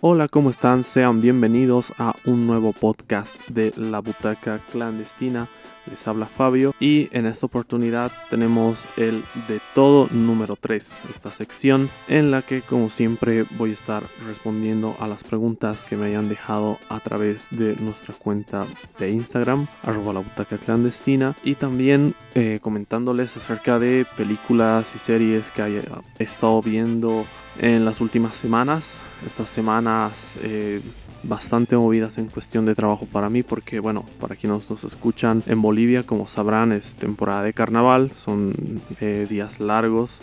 Hola, ¿cómo están? Sean bienvenidos a un nuevo podcast de La Butaca Clandestina. Les habla Fabio y en esta oportunidad tenemos el de todo número 3, esta sección en la que como siempre voy a estar respondiendo a las preguntas que me hayan dejado a través de nuestra cuenta de Instagram, arroba butaca clandestina y también eh, comentándoles acerca de películas y series que haya estado viendo en las últimas semanas estas semanas eh, bastante movidas en cuestión de trabajo para mí porque bueno para quienes nos escuchan en Bolivia como sabrán es temporada de carnaval son eh, días largos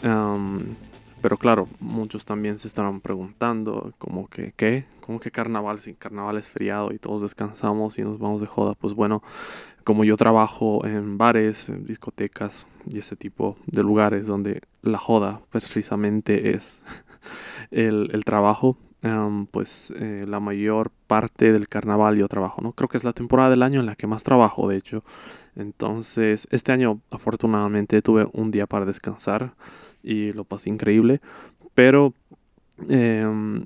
pero claro muchos también se estarán preguntando como que qué como que carnaval si carnaval es feriado y todos descansamos y nos vamos de joda pues bueno como yo trabajo en bares en discotecas y ese tipo de lugares donde la joda precisamente es el, el trabajo pues eh, la mayor parte del carnaval yo trabajo, ¿no? Creo que es la temporada del año en la que más trabajo, de hecho. Entonces, este año afortunadamente tuve un día para descansar y lo pasé increíble, pero em,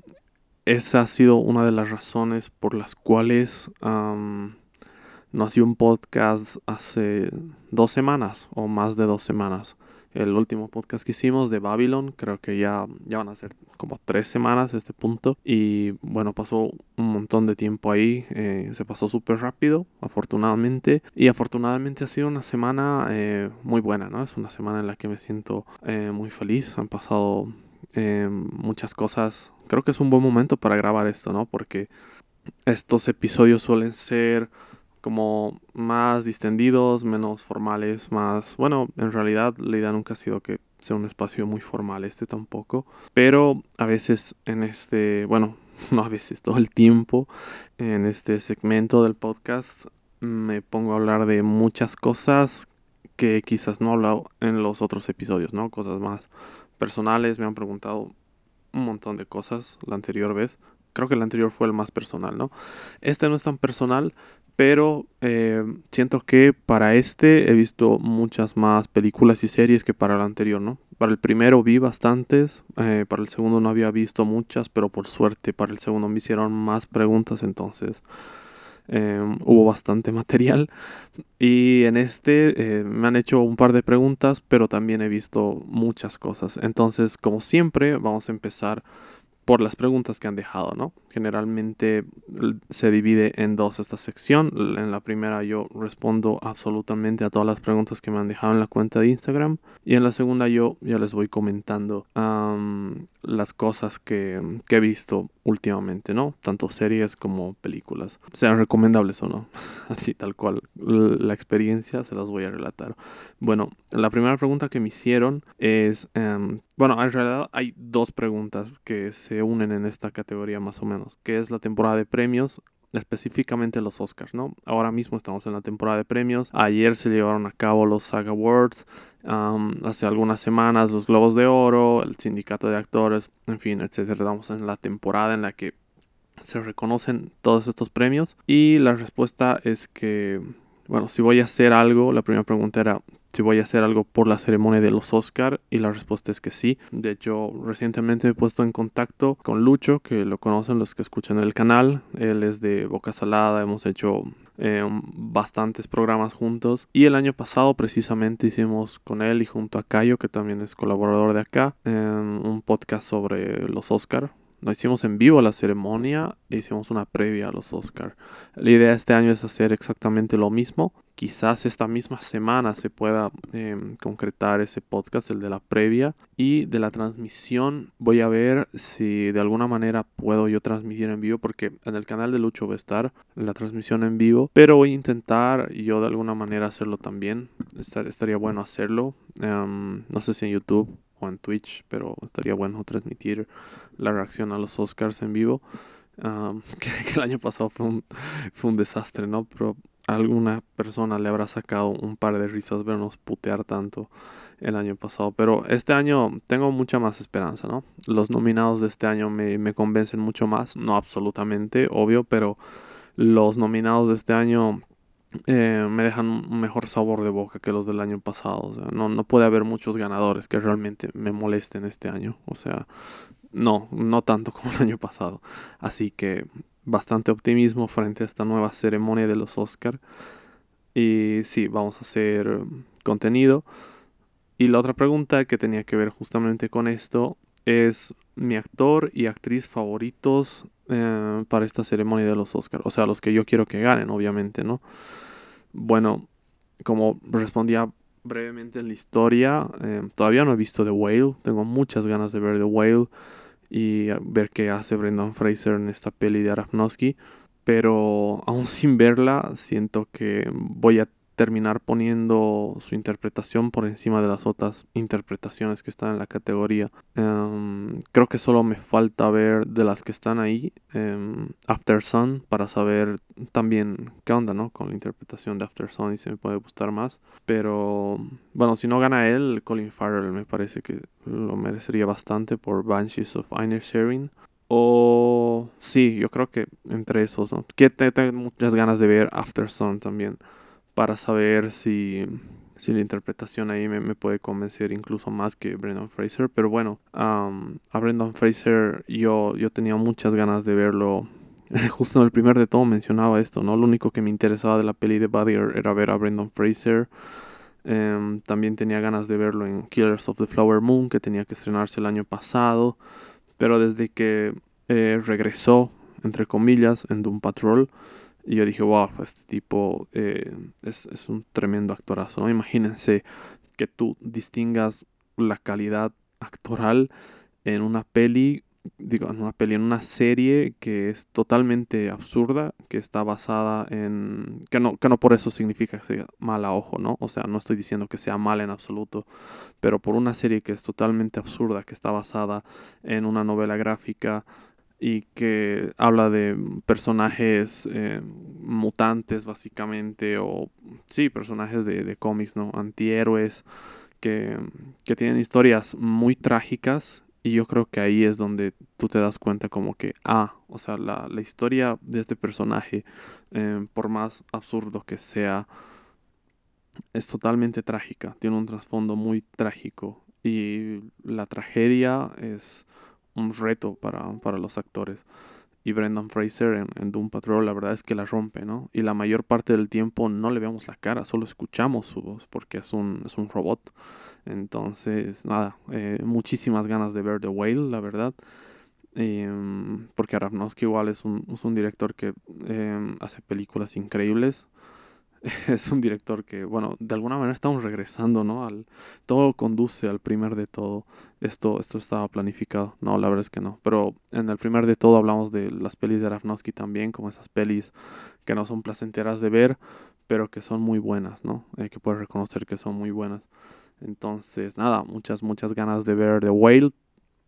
esa ha sido una de las razones por las cuales no hacía un podcast hace dos semanas o más de dos semanas el último podcast que hicimos de Babylon. Creo que ya, ya van a ser como tres semanas este punto. Y bueno, pasó un montón de tiempo ahí. Eh, se pasó súper rápido, afortunadamente. Y afortunadamente ha sido una semana eh, muy buena, ¿no? Es una semana en la que me siento eh, muy feliz. Han pasado muchas cosas. Creo que es un buen momento para grabar esto, ¿no? Porque estos episodios suelen ser como más distendidos, menos formales, más... Bueno, en realidad la idea nunca ha sido que sea un espacio muy formal, este tampoco. Pero a veces en este, bueno, no a veces, todo el tiempo, en este segmento del podcast me pongo a hablar de muchas cosas que quizás no he hablado en los otros episodios, ¿no? Cosas más personales, me han preguntado un montón de cosas la anterior vez. Creo que el anterior fue el más personal, ¿no? Este no es tan personal, pero eh, siento que para este he visto muchas más películas y series que para el anterior, ¿no? Para el primero vi bastantes, eh, para el segundo no había visto muchas, pero por suerte para el segundo me hicieron más preguntas, entonces em, hubo bastante material. Y en este eh, me han hecho un par de preguntas, pero también he visto muchas cosas. Entonces, como siempre, vamos a empezar por las preguntas que han dejado, ¿no? Generalmente se divide en dos esta sección. En la primera yo respondo absolutamente a todas las preguntas que me han dejado en la cuenta de Instagram. Y en la segunda yo ya les voy comentando las cosas que, he visto últimamente, ¿no? Tanto series como películas. Sean recomendables o no. Así tal cual. La experiencia se las voy a relatar. Bueno, la primera pregunta que me hicieron es... Em, bueno, en realidad hay dos preguntas que se unen en esta categoría más o menos, que es la temporada de premios específicamente los Oscars, ¿no? Ahora mismo estamos en la temporada de premios. Ayer se llevaron a cabo los SAG Awards. hace algunas semanas los Globos de Oro, el Sindicato de Actores, en fin, etcétera. Estamos en la temporada en la que se reconocen todos estos premios. Y la respuesta es que, bueno, si voy a hacer algo, la primera pregunta era, si voy a hacer algo por la ceremonia de los Oscar y la respuesta es que sí. De hecho, recientemente he puesto en contacto con Lucho, que lo conocen los que escuchan el canal. Él es de Boca Salada, hemos hecho eh, bastantes programas juntos. Y el año pasado precisamente hicimos con él y junto a Cayo, que también es colaborador de acá, un podcast sobre los Oscar. No hicimos en vivo la ceremonia, e hicimos una previa a los Oscar. La idea este año es hacer exactamente lo mismo, quizás esta misma semana se pueda em, concretar ese podcast, el de la previa y de la transmisión. Voy a ver si de alguna manera puedo yo transmitir en vivo porque en el canal de Lucho va a estar la transmisión en vivo, pero voy a intentar yo de alguna manera hacerlo también. estaría bueno hacerlo. Em, no sé si en YouTube o en Twitch, pero estaría bueno transmitir la reacción a los Oscars en vivo. que, el año pasado fue un, fue un desastre, ¿no? Pero alguna persona le habrá sacado un par de risas vernos putear tanto el año pasado. Pero este año tengo mucha más esperanza, ¿no? Los nominados de este año me, me convencen mucho más. No absolutamente, obvio, pero los nominados de este año eh, me dejan un mejor sabor de boca que los del año pasado. No, no puede haber muchos ganadores que realmente me molesten este año. O sea, no, no tanto como el año pasado. Así que bastante optimismo frente a esta nueva ceremonia de los Oscar. Y sí, vamos a hacer contenido. Y la otra pregunta que tenía que ver justamente con esto es mi actor y actriz favoritos eh, para esta ceremonia de los Oscars. O sea, los que yo quiero que ganen, obviamente, ¿no? Bueno, como respondía brevemente en la historia, eh, todavía no he visto The Whale. Tengo muchas ganas de ver The Whale y ver qué hace Brendan Fraser en esta peli de Aronofsky. Pero aún sin verla, siento que voy a terminar poniendo su interpretación por encima de las otras interpretaciones que están en la categoría. Em, creo que solo me falta ver de las que están ahí em, After Sun para saber también qué onda ¿no? con la interpretación de After Sun y si me puede gustar más. Pero bueno, si no gana él, Colin Farrell me parece que lo merecería bastante por Banshees of Sharing. O sí, yo creo que entre esos, ¿no? Que tengo muchas ganas de ver After Sun también para saber si, si la interpretación ahí me, puede convencer incluso más que Brendan Fraser. Pero bueno, a Brendan Fraser yo, yo tenía muchas ganas de verlo. Justo en el primer de todo mencionaba esto, ¿no? Lo único que me interesaba de la peli de Buddy era ver a Brendan Fraser. Em, también tenía ganas de verlo en Killers of the Flower Moon, que tenía que estrenarse el año pasado. Pero desde que eh, regresó, entre comillas, en Doom Patrol, y yo dije, wow, este tipo eh, es, es, un tremendo actorazo, ¿no? Imagínense que tú distingas la calidad actoral en una peli, digo, en una peli, en una serie que es totalmente absurda, que está basada en... que no, que no por eso significa que sea mala ojo, ¿no? O sea, no estoy diciendo que sea mala en absoluto, pero por una serie que es totalmente absurda, que está basada en una novela gráfica, y que habla de personajes eh, mutantes básicamente o sí, personajes de, de cómics, ¿no? Antihéroes que, que, tienen historias muy trágicas y yo creo que ahí es donde tú te das cuenta como que, ah, o sea, la, la historia de este personaje, eh, por más absurdo que sea, es totalmente trágica, tiene un trasfondo muy trágico y la tragedia es un reto para, para los actores. Y Brendan Fraser en, en, Doom Patrol, la verdad es que la rompe, ¿no? Y la mayor parte del tiempo no le vemos la cara, solo escuchamos su voz porque es un, es un robot. Entonces, nada, eh, muchísimas ganas de ver The Whale, la verdad. Em, porque Aronofsky igual es un, es un director que em, hace películas increíbles. es un director que, bueno, de alguna manera estamos regresando, ¿no? Al, todo conduce al primer de todo. Esto, esto estaba planificado. No, la verdad es que no. Pero en el primer de todo hablamos de las pelis de Aronofsky también, como esas pelis que no son placenteras de ver, pero que son muy buenas, ¿no? Hay que poder reconocer que son muy buenas. Entonces, nada, muchas, muchas ganas de ver The Whale.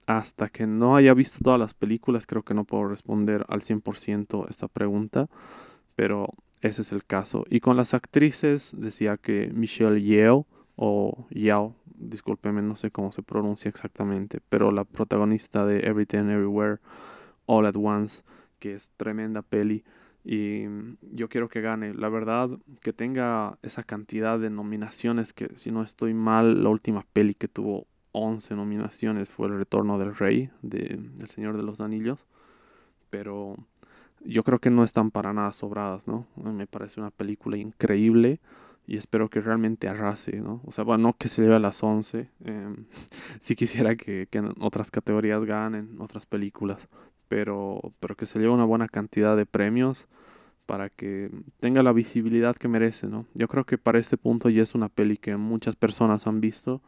Hasta que no haya visto todas las películas, creo que no puedo responder al 100% esta pregunta. Pero ese es el caso. Y con las actrices decía que Michelle Yeoh o Yao, discúlpeme, no sé cómo se pronuncia exactamente, pero la protagonista de Everything Everywhere All at Once, que es tremenda peli y yo quiero que gane. La verdad, que tenga esa cantidad de nominaciones, que si no estoy mal, la última peli que tuvo 11 nominaciones fue El Retorno del Rey, de El Señor de los Anillos, pero yo creo que no están para nada sobradas, ¿no? Me parece una película increíble y espero que realmente arrase, ¿no? O sea, bueno, no que se lleve a las 11, eh, sí quisiera que, que, en otras categorías ganen, otras películas, pero, pero que se lleve una buena cantidad de premios para que tenga la visibilidad que merece, ¿no? Yo creo que para este punto ya es una peli que muchas personas han visto,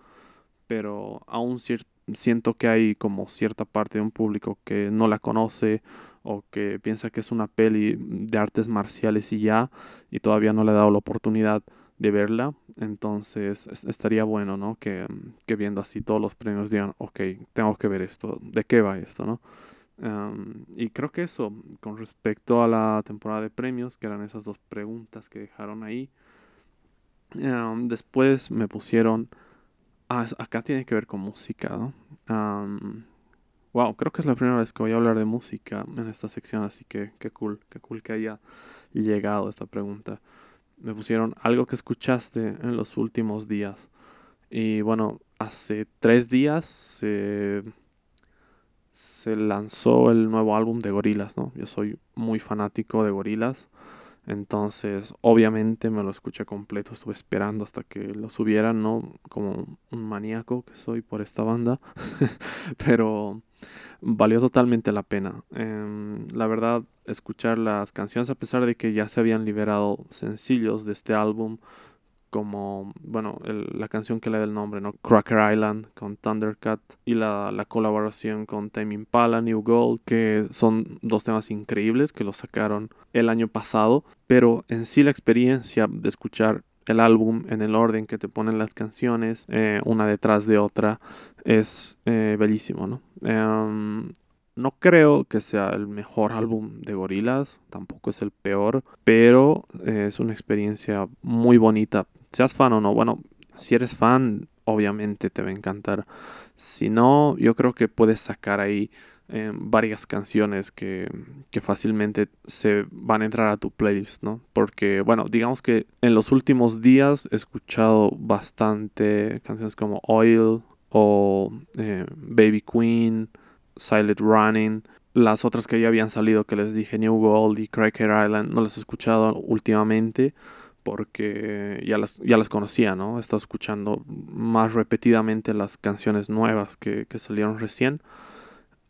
pero aún siento que hay como cierta parte de un público que no la conoce o que piensa que es una peli de artes marciales y ya, y todavía no le he dado la oportunidad de verla, entonces estaría bueno, ¿no? Que, que, viendo así todos los premios digan, ok, tengo que ver esto, ¿de qué va esto, no? y creo que eso, con respecto a la temporada de premios, que eran esas dos preguntas que dejaron ahí, después me pusieron, ah, acá tiene que ver con música, ¿no? Wow, creo que es la primera vez que voy a hablar de música en esta sección, así que qué cool, qué cool que haya llegado esta pregunta. Me pusieron algo que escuchaste en los últimos días. Y bueno, hace tres días se lanzó el nuevo álbum de Gorilas, ¿no? Yo soy muy fanático de Gorilas. Entonces, obviamente me lo escuché completo, estuve esperando hasta que lo subieran, ¿no? Como un maníaco que soy por esta banda. Pero valió totalmente la pena. Em, la verdad, escuchar las canciones, a pesar de que ya se habían liberado sencillos de este álbum, como, bueno, la canción que le da el nombre, ¿no? Cracker Island con Thundercat y la, la colaboración con Tame Impala, New Gold, que son dos temas increíbles que lo sacaron el año pasado, pero en sí la experiencia de escuchar el álbum en el orden que te ponen las canciones, eh, una detrás de otra, es eh, bellísimo, ¿no? Em, no creo que sea el mejor álbum de Gorilas, tampoco es el peor, pero eh, es una experiencia muy bonita. Seas fan o no, bueno, si eres fan, obviamente te va a encantar. Si no, yo creo que puedes sacar ahí eh, varias canciones que, que, fácilmente se van a entrar a tu playlist, ¿no? Porque, bueno, digamos que en los últimos días he escuchado bastante canciones como Oil o eh, Baby Queen Silent Running. Las otras que ya habían salido, que les dije, New Gold y Cracker Island, no las he escuchado últimamente porque ya las, ya las conocía, ¿no? He estado escuchando más repetidamente las canciones nuevas que, salieron recién.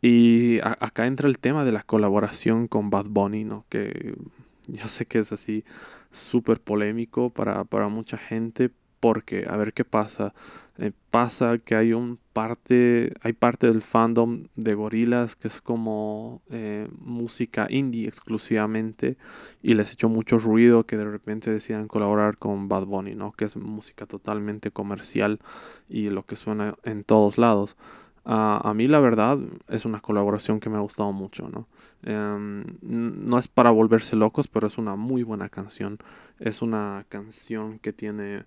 Y acá entra el tema de la colaboración con Bad Bunny, ¿no? Que yo sé que es así súper polémico para, para mucha gente, porque a ver qué pasa. Eh, pasa que hay un parte, hay parte del fandom de gorilas que es como eh, música indie exclusivamente y les echó mucho ruido que de repente decidan colaborar con Bad Bunny, ¿no? Que es música totalmente comercial y lo que suena en todos lados. a mí la verdad es una colaboración que me ha gustado mucho, ¿no? Em, no es para volverse locos, pero es una muy buena canción. Es una canción que tiene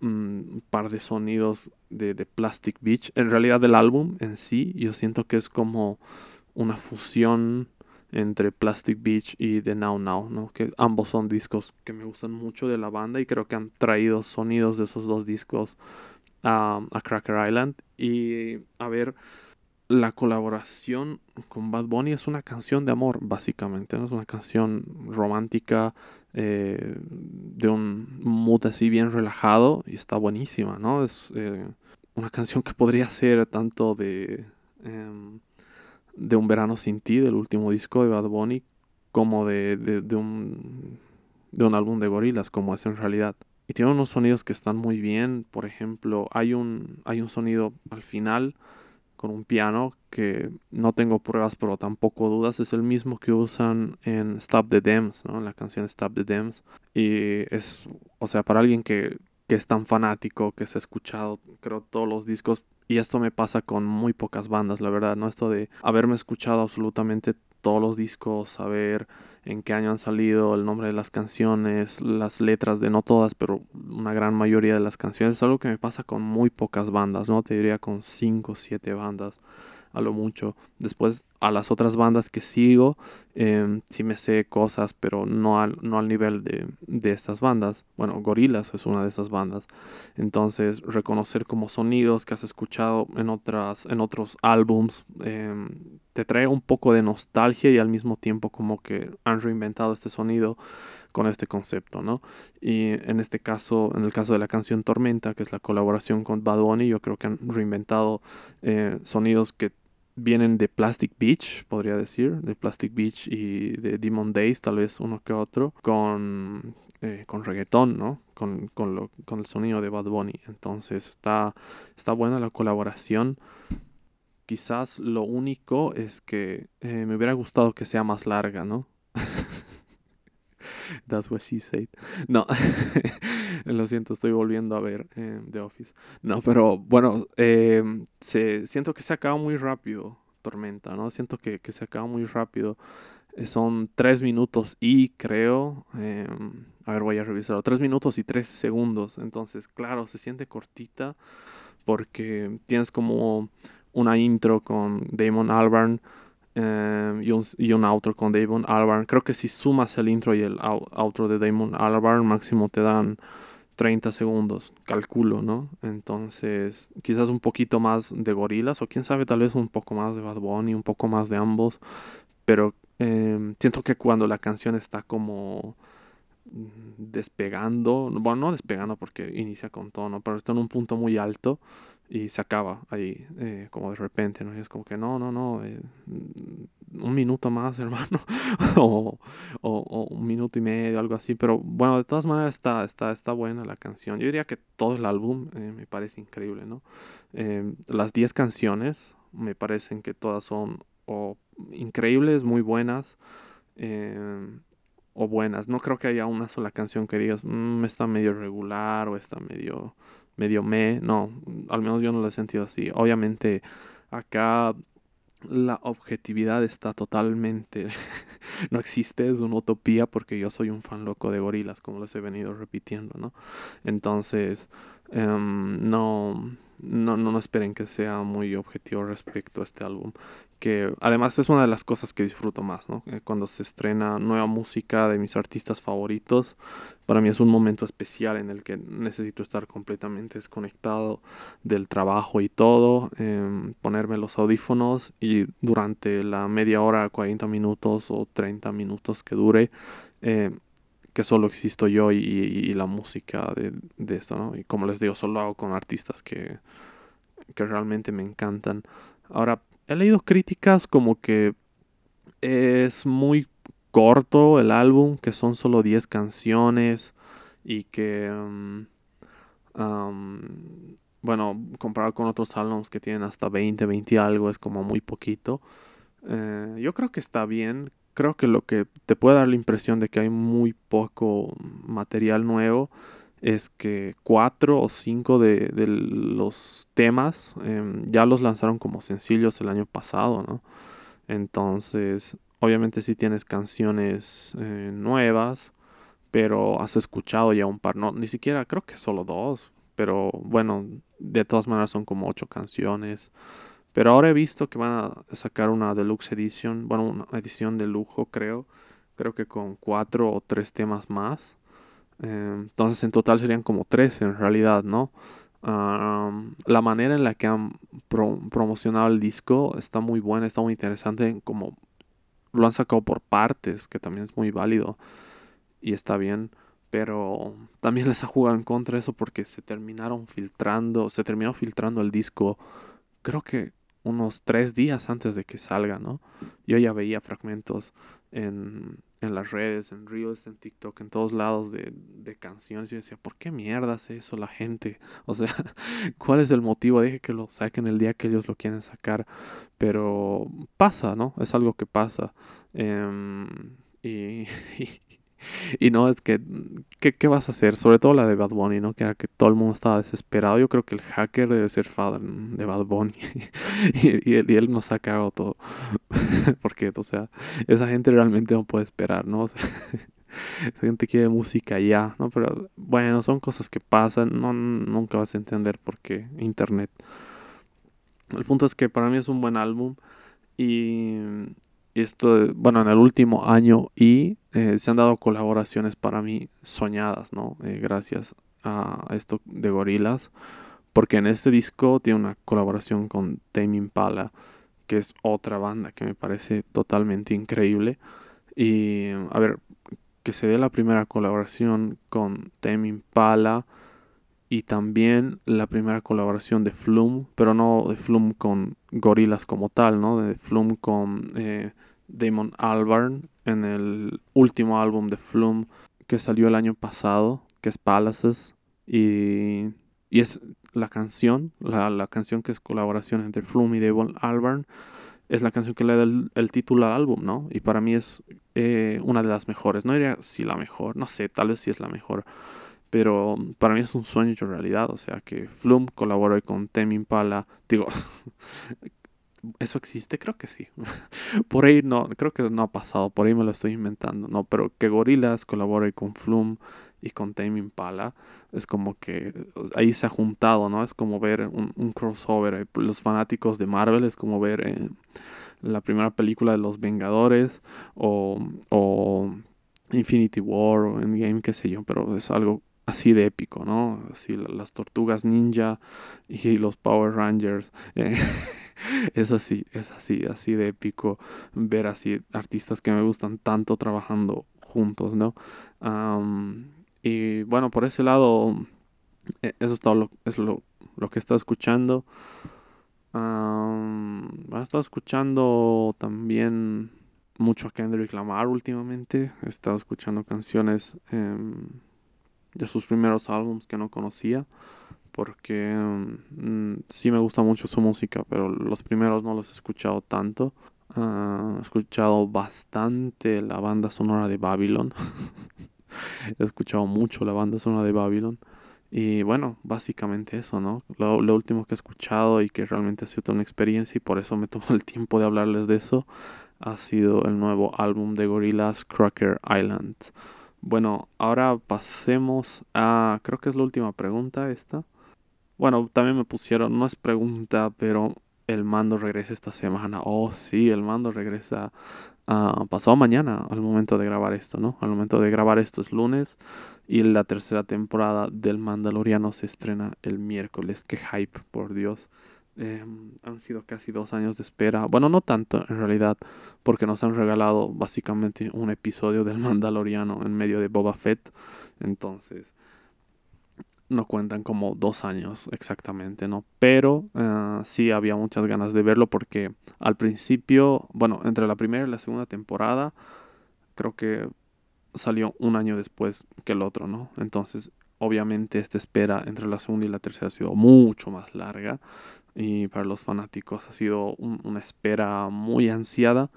un par de sonidos de, Plastic Beach. En realidad del álbum en sí, yo siento que es como una fusión entre Plastic Beach y The Now Now, ¿no? Que ambos son discos que me gustan mucho de la banda y creo que han traído sonidos de esos dos discos a, a Cracker Island. Y a ver, la colaboración con Bad Bunny es una canción de amor, básicamente, ¿no? Es una canción romántica eh, de un mood así bien relajado y está buenísima, ¿no? Es eh, una canción que podría ser tanto de, em, de Un Verano Sin Ti, del último disco de Bad Bunny, como de, de, un, de un álbum de gorilas, como es en realidad. Y tiene unos sonidos que están muy bien, por ejemplo, hay un, hay un sonido al final con un piano que no tengo pruebas pero tampoco dudas es el mismo que usan en Stop the Dams, ¿no? La canción Stop the Dams y es, o sea, para alguien que, que es tan fanático, que se ha escuchado creo todos los discos y esto me pasa con muy pocas bandas, la verdad, ¿no? Esto de haberme escuchado absolutamente todos los discos, saber en qué año han salido, el nombre de las canciones, las letras de no todas, pero una gran mayoría de las canciones. Es algo que me pasa con muy pocas bandas, ¿no? Te diría con 5 o 7 bandas a lo mucho. Después a las otras bandas que sigo, eh, sí me sé cosas, pero no al, no al nivel de, de estas bandas. Bueno, Gorilas es una de esas bandas. Entonces, reconocer como sonidos que has escuchado en, otras, en otros álbums em, te trae un poco de nostalgia y al mismo tiempo como que han reinventado este sonido con este concepto, ¿no? Y en este caso, en el caso de la canción Tormenta, que es la colaboración con Bad Bunny, yo creo que han reinventado eh, sonidos que vienen de Plastic Beach, podría decir, de Plastic Beach y de Demon Days, tal vez uno que otro, con, eh, con reggaetón, ¿no? Con, con, lo, con, el sonido de Bad Bunny. Entonces está, está buena la colaboración. Quizás lo único es que eh, me hubiera gustado que sea más larga, ¿no? That's what she said. No, lo siento, estoy volviendo a ver eh, The Office. No, pero bueno, se, siento que se acaba muy rápido Tormenta, ¿no? Siento que, que se acaba muy rápido. Eh, son tres minutos y creo, em, a ver, voy a revisarlo, tres minutos y tres segundos. Entonces, claro, se siente cortita porque tienes como una intro con Damon Albarn Em, y, un, y, un, outro con Damon Albarn. Creo que si sumas el intro y el outro de Damon Albarn, máximo te dan 30 segundos, calculo, ¿no? Entonces, quizás un poquito más de gorilas, o quién sabe, tal vez un poco más de Bad Bunny, un poco más de ambos, pero em, siento que cuando la canción está como despegando, bueno, no despegando porque inicia con tono, pero está en un punto muy alto y se acaba ahí, eh, como de repente, ¿no? Y es como que no, no, no, eh, un minuto más, hermano, o, un minuto y medio, algo así, pero bueno, de todas maneras está, está, está buena la canción. Yo diría que todo el álbum eh, me parece increíble, ¿no? las 10 canciones me parecen que todas son o increíbles, muy buenas, o buenas. No creo que haya una sola canción que digas, mmm, está medio regular o está medio medio me, no, al menos yo no lo he sentido así. Obviamente acá la objetividad está totalmente, no existe, es una utopía porque yo soy un fan loco de gorilas, como les he venido repitiendo, ¿no? Entonces, em, no, no, no, no esperen que sea muy objetivo respecto a este álbum que además es una de las cosas que disfruto más, ¿no? Eh, cuando se estrena nueva música de mis artistas favoritos, para mí es un momento especial en el que necesito estar completamente desconectado del trabajo y todo, em, ponerme los audífonos y durante la media hora, 40 minutos o 30 minutos que dure, em, que solo existo yo y, la música de, de, esto, ¿no? Y como les digo, solo hago con artistas que, que realmente me encantan. Ahora, he leído críticas como que es muy corto el álbum, que son solo 10 canciones y que, mm, bueno, comparado con otros álbumes que tienen hasta 20, 20 algo, es como muy poquito. Eh, yo creo que está bien. Creo que lo que te puede dar la impresión de que hay muy poco material nuevo es que cuatro o cinco de, los temas em, ya los lanzaron como sencillos el año pasado, ¿no? Entonces, obviamente si tienes canciones eh, nuevas, pero has escuchado ya un par, no, ni siquiera, creo que solo dos, pero bueno, de todas maneras son como ocho canciones. Pero ahora he visto que van a sacar una deluxe edition, bueno, una edición de lujo creo, creo que con cuatro o tres temas más. Em, entonces en total serían como tres en realidad, ¿no? la manera en la que han promocionado el disco está muy buena, está muy interesante, como lo han sacado por partes, que también es muy válido y está bien, pero también les ha jugado en contra eso porque se terminaron filtrando, se terminó filtrando el disco, creo que unos tres días antes de que salga, ¿no? Yo ya veía fragmentos en, en las redes, en Reels, en TikTok, en todos lados de, de, canciones. Y decía, ¿por qué mierda hace eso la gente? O sea, ¿cuál es el motivo? Deje que lo saquen el día que ellos lo quieren sacar. Pero pasa, ¿no? Es algo que pasa. Em, Y no, es que, ¿qué, vas a hacer? Sobre todo la de Bad Bunny, ¿no? Que era que todo el mundo estaba desesperado. Yo creo que el hacker debe ser fan de Bad Bunny. y, y, él nos ha cagado todo. Porque, o sea, esa gente realmente no puede esperar, ¿no? esa gente quiere música ya, ¿no? Pero bueno, son cosas que pasan. No, nunca vas a entender por qué Internet. El punto es que para mí es un buen álbum. Y esto, bueno, en el último año y eh, se han dado colaboraciones para mí soñadas, ¿no? Eh, gracias a esto de Gorilas, porque en este disco tiene una colaboración con Tame Impala, que es otra banda que me parece totalmente increíble. Y a ver, que se dé la primera colaboración con Tame Impala y también la primera colaboración de Flume, pero no de Flume con Gorilas como tal, ¿no? De Flume con eh, Damon Albarn en el último álbum de Flume que salió el año pasado, que es Palaces. Y, y es la canción, la, canción que es colaboración entre Flume y Damon Albarn, es la canción que le da el, título al álbum, ¿no? Y para mí es eh, una de las mejores. No diría si la mejor, no sé, tal vez si es la mejor. Pero para mí es un sueño hecho realidad. O sea, que Flume colabore con Temi Impala. Digo, ¿Eso existe? Creo que sí. por ahí no, creo que no ha pasado, por ahí me lo estoy inventando, ¿no? Pero que Gorillaz colabore con Flume y con Tame Impala, es como que ahí se ha juntado, ¿no? Es como ver un, crossover. Los fanáticos de Marvel es como ver eh, la primera película de Los Vengadores o, o Infinity War o Endgame, qué sé yo, pero es algo así de épico, ¿no? Así las tortugas ninja y los Power Rangers. Eh, es así, es así, así de épico ver así artistas que me gustan tanto trabajando juntos, ¿no? y bueno, por ese lado, e, eso es todo lo, es lo, lo que he estado escuchando. he estado escuchando también mucho a Kendrick Lamar últimamente. He estado escuchando canciones em, de sus primeros álbumes que no conocía. Porque mm, sí me gusta mucho su música, pero los primeros no los he escuchado tanto. Ah, he escuchado bastante la banda sonora de Babylon. he escuchado mucho la banda sonora de Babylon. Y bueno, básicamente eso, ¿no? Lo, lo, último que he escuchado y que realmente ha sido una experiencia y por eso me tomo el tiempo de hablarles de eso ha sido el nuevo álbum de Gorillaz, Cracker Island. Bueno, ahora pasemos a, creo que es la última pregunta esta. Bueno, también me pusieron, no es pregunta, pero el mando regresa esta semana. Oh, sí, el mando regresa uh, pasado mañana al momento de grabar esto, ¿no? Al momento de grabar esto es lunes y la tercera temporada del Mandaloriano se estrena el miércoles. Qué hype, por Dios. Em, han sido casi dos años de espera. Bueno, no tanto en realidad, porque nos han regalado básicamente un episodio del Mandaloriano en medio de Boba Fett. Entonces, no cuentan como dos años exactamente, ¿no? Pero uh, sí había muchas ganas de verlo porque al principio, bueno, entre la primera y la segunda temporada, creo que salió un año después que el otro, ¿no? Entonces, obviamente esta espera entre la segunda y la tercera ha sido mucho más larga y para los fanáticos ha sido una espera muy ansiada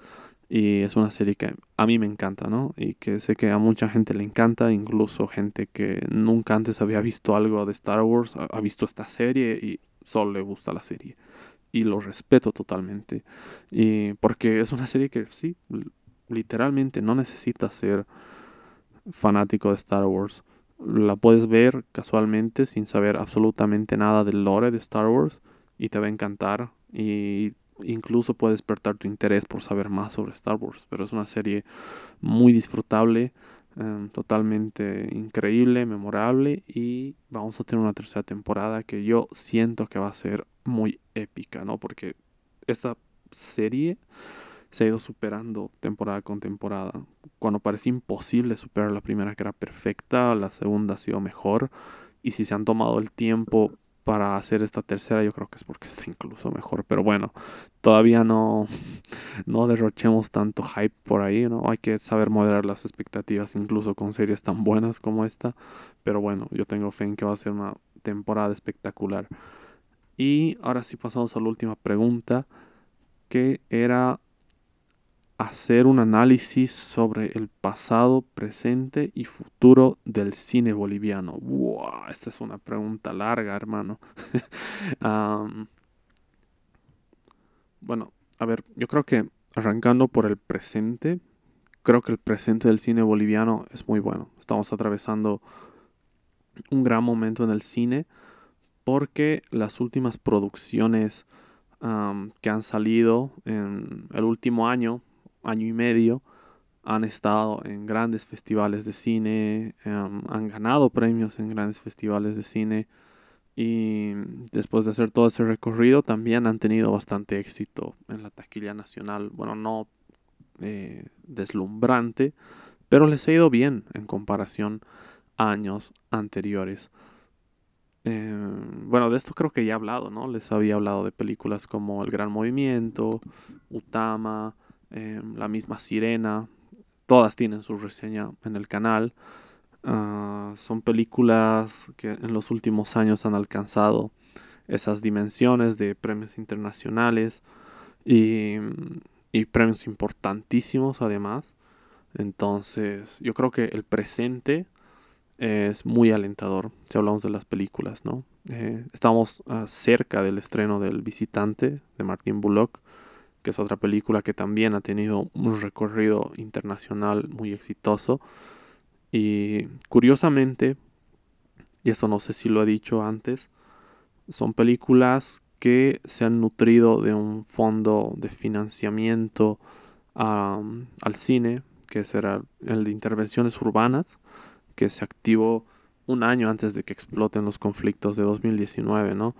y es una serie que a mí me encanta, ¿no? Y que sé que a mucha gente le encanta, incluso gente que nunca antes había visto algo de Star Wars, ha visto esta serie y solo le gusta la serie. Y lo respeto totalmente. Y porque es una serie que sí, literalmente no necesita ser fanático de Star Wars. La puedes ver casualmente sin saber absolutamente nada del lore de Star Wars y te va a encantar y incluso puede despertar tu interés por saber más sobre Star Wars. Pero es una serie muy disfrutable, em, totalmente increíble, memorable y vamos a tener una tercera temporada que yo siento que va a ser muy épica, ¿no? Porque esta serie se ha ido superando temporada con temporada. Cuando parecía imposible superar la primera que era perfecta, la segunda ha sido mejor. Y si se han tomado el tiempo para hacer esta tercera, yo creo que es porque está incluso mejor. Pero bueno, todavía no, no derrochemos tanto hype por ahí, ¿no? Hay que saber moderar las expectativas, incluso con series tan buenas como esta. Pero bueno, yo tengo fe en que va a ser una temporada espectacular. Y ahora sí pasamos a la última pregunta, que era hacer un análisis sobre el pasado, presente y futuro del cine boliviano. Wow, esta es una pregunta larga, hermano. bueno, a ver, yo creo que arrancando por el presente, creo que el presente del cine boliviano es muy bueno. Estamos atravesando un gran momento en el cine porque las últimas producciones que han salido en el último año año y medio han estado en grandes festivales de cine, em, han ganado premios en grandes festivales de cine y después de hacer todo ese recorrido también han tenido bastante éxito en la taquilla nacional. Bueno, no eh, deslumbrante, pero les ha ido bien en comparación a años anteriores. Em, bueno, de esto creo que ya he hablado, ¿no? Les había hablado de películas como El Gran Movimiento, Utama, Em, la misma Sirena, todas tienen su reseña en el canal. Ah, son películas que en los últimos años han alcanzado esas dimensiones de premios internacionales y, y premios importantísimos además. Entonces, yo creo que el presente es muy alentador si hablamos de las películas, ¿no? Eh, estamos ah, cerca del estreno del Visitante de Martin Bullock que es otra película que también ha tenido un recorrido internacional muy exitoso. Y curiosamente, y esto no sé si lo he dicho antes, son películas que se han nutrido de un fondo de financiamiento al cine, que será el de intervenciones urbanas, que se activó un año antes de que exploten los conflictos de 2019, ¿no?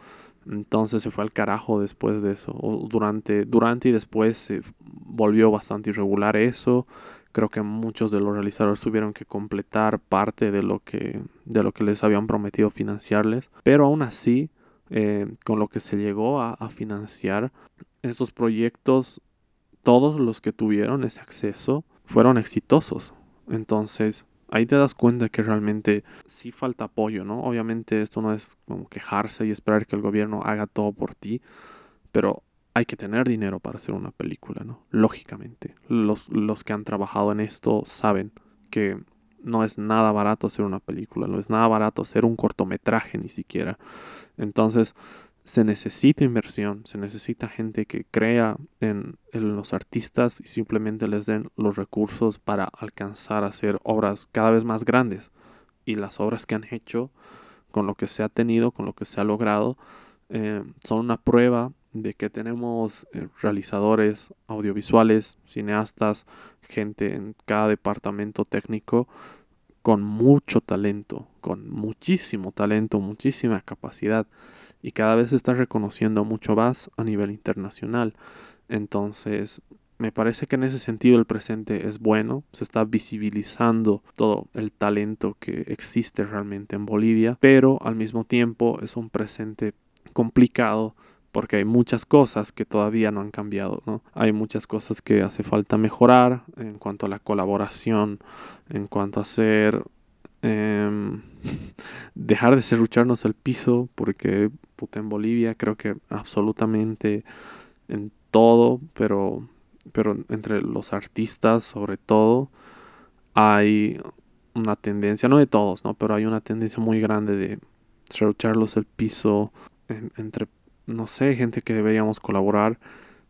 Entonces se fue al carajo después de eso. O durante, durante y después se volvió bastante irregular eso. Creo que muchos de los realizadores tuvieron que completar parte de lo que, de lo que les habían prometido financiarles. Pero aún así, eh, con lo que se llegó a, a financiar, estos proyectos, todos los que tuvieron ese acceso, fueron exitosos. Entonces, ahí te das cuenta que realmente sí falta apoyo, ¿no? Obviamente esto no es como quejarse y esperar que el gobierno haga todo por ti, pero hay que tener dinero para hacer una película, ¿no? Lógicamente. Los, los que han trabajado en esto saben que no es nada barato hacer una película, no es nada barato hacer un cortometraje ni siquiera. Entonces, se necesita inversión, se necesita gente que crea en, los artistas y simplemente les den los recursos para alcanzar a hacer obras cada vez más grandes. Y las obras que han hecho, con lo que se ha tenido, con lo que se ha logrado, eh, son una prueba de que tenemos eh, realizadores audiovisuales, cineastas, gente en cada departamento técnico con mucho talento, con muchísimo talento, muchísima capacidad y cada vez se está reconociendo mucho más a nivel internacional. Entonces, me parece que en ese sentido el presente es bueno, se está visibilizando todo el talento que existe realmente en Bolivia, pero al mismo tiempo es un presente complicado porque hay muchas cosas que todavía no han cambiado, ¿no? Hay muchas cosas que hace falta mejorar en cuanto a la colaboración, en cuanto a hacer Em, dejar de serrucharnos al piso porque puta, en Bolivia creo que absolutamente en todo, pero, pero entre los artistas sobre todo hay una tendencia, no de todos, ¿no? Pero hay una tendencia muy grande de serrucharlos el piso entre, no sé, gente que deberíamos colaborar.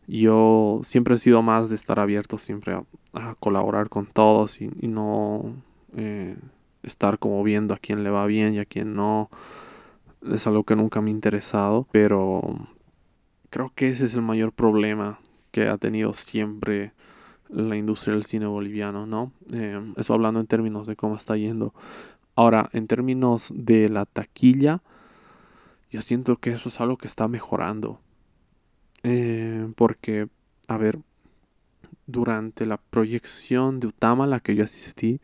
Yo siempre he sido más de estar abierto siempre a, colaborar con todos y, no... Eh, estar como viendo a quién le va bien y a quién no. Es algo que nunca me ha interesado, pero creo que ese es el mayor problema que ha tenido siempre la industria del cine boliviano, ¿no? Eh, eso hablando en términos de cómo está yendo. Ahora, en términos de la taquilla, yo siento que eso es algo que está mejorando. Eh, porque, a ver, durante la proyección de Utama, la que yo asistí,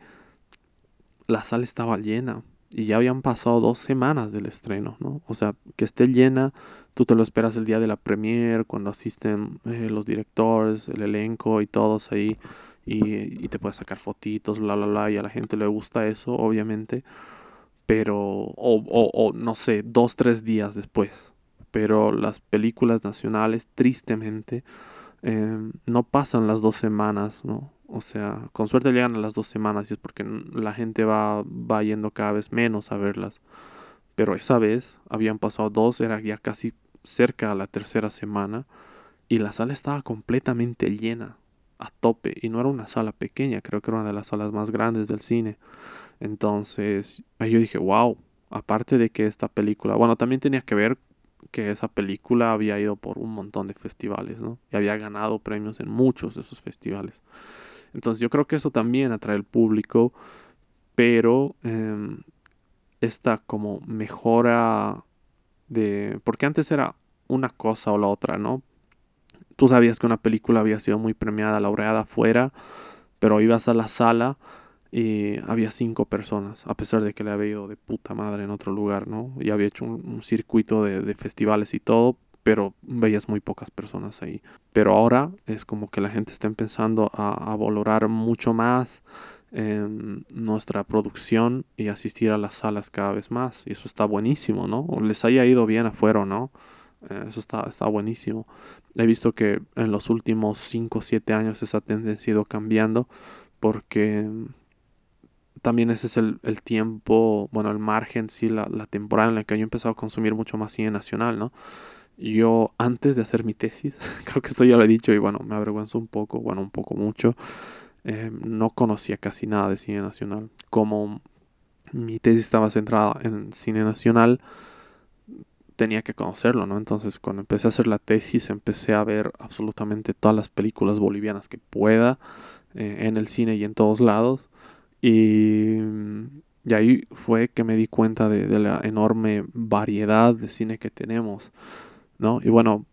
la sala estaba llena y ya habían pasado dos semanas del estreno, ¿no? O sea, que esté llena, tú te lo esperas el día de la premiere, cuando asisten eh, los directores, el elenco y todos ahí, y, te puedes sacar fotitos, bla, bla, bla, y a la gente le gusta eso, obviamente, pero, o, o, no sé, dos, tres días después. Pero las películas nacionales, tristemente, em, no pasan las dos semanas, ¿no? O sea, con suerte llegan a las dos semanas y es porque la gente va, yendo cada vez menos a verlas. Pero esa vez habían pasado dos, era ya casi cerca a la tercera semana y la sala estaba completamente llena, a tope. Y no era una sala pequeña, creo que era una de las salas más grandes del cine. Entonces, ahí yo dije, wow, aparte de que esta película, bueno, también tenía que ver que esa película había ido por un montón de festivales, ¿no? Y había ganado premios en muchos de esos festivales. Entonces yo creo que eso también atrae al público, pero em, esta como mejora de... Porque antes era una cosa o la otra, ¿no? Tú sabías que una película había sido muy premiada, laureada afuera, pero ibas a la sala y había cinco personas, a pesar de que le había ido de puta madre en otro lugar, ¿no? Y había hecho un, circuito de, de, festivales y todo, pero veías muy pocas personas ahí. Pero ahora es como que la gente está empezando a, valorar mucho más em, nuestra producción y asistir a las salas cada vez más. Y eso está buenísimo, ¿no? O les haya ido bien afuera, ¿no? Eh, eso está, está buenísimo. He visto que en los últimos 5 o 7 años esa tendencia ha ido cambiando porque también ese es el, tiempo, bueno, el margen, sí, la, la temporada en la que yo he empezado a consumir mucho más cine nacional, ¿no? Yo antes de hacer mi tesis, creo que esto ya lo he dicho y bueno, me avergüenzo un poco, bueno, un poco mucho, eh, no conocía casi nada de cine nacional. Como mi tesis estaba centrada en cine nacional, tenía que conocerlo, ¿no? Entonces cuando empecé a hacer la tesis empecé a ver absolutamente todas las películas bolivianas que pueda eh, en el cine y en todos lados. Y Y ahí fue que me di cuenta de, de la enorme variedad de cine que tenemos, ¿no? Y bueno,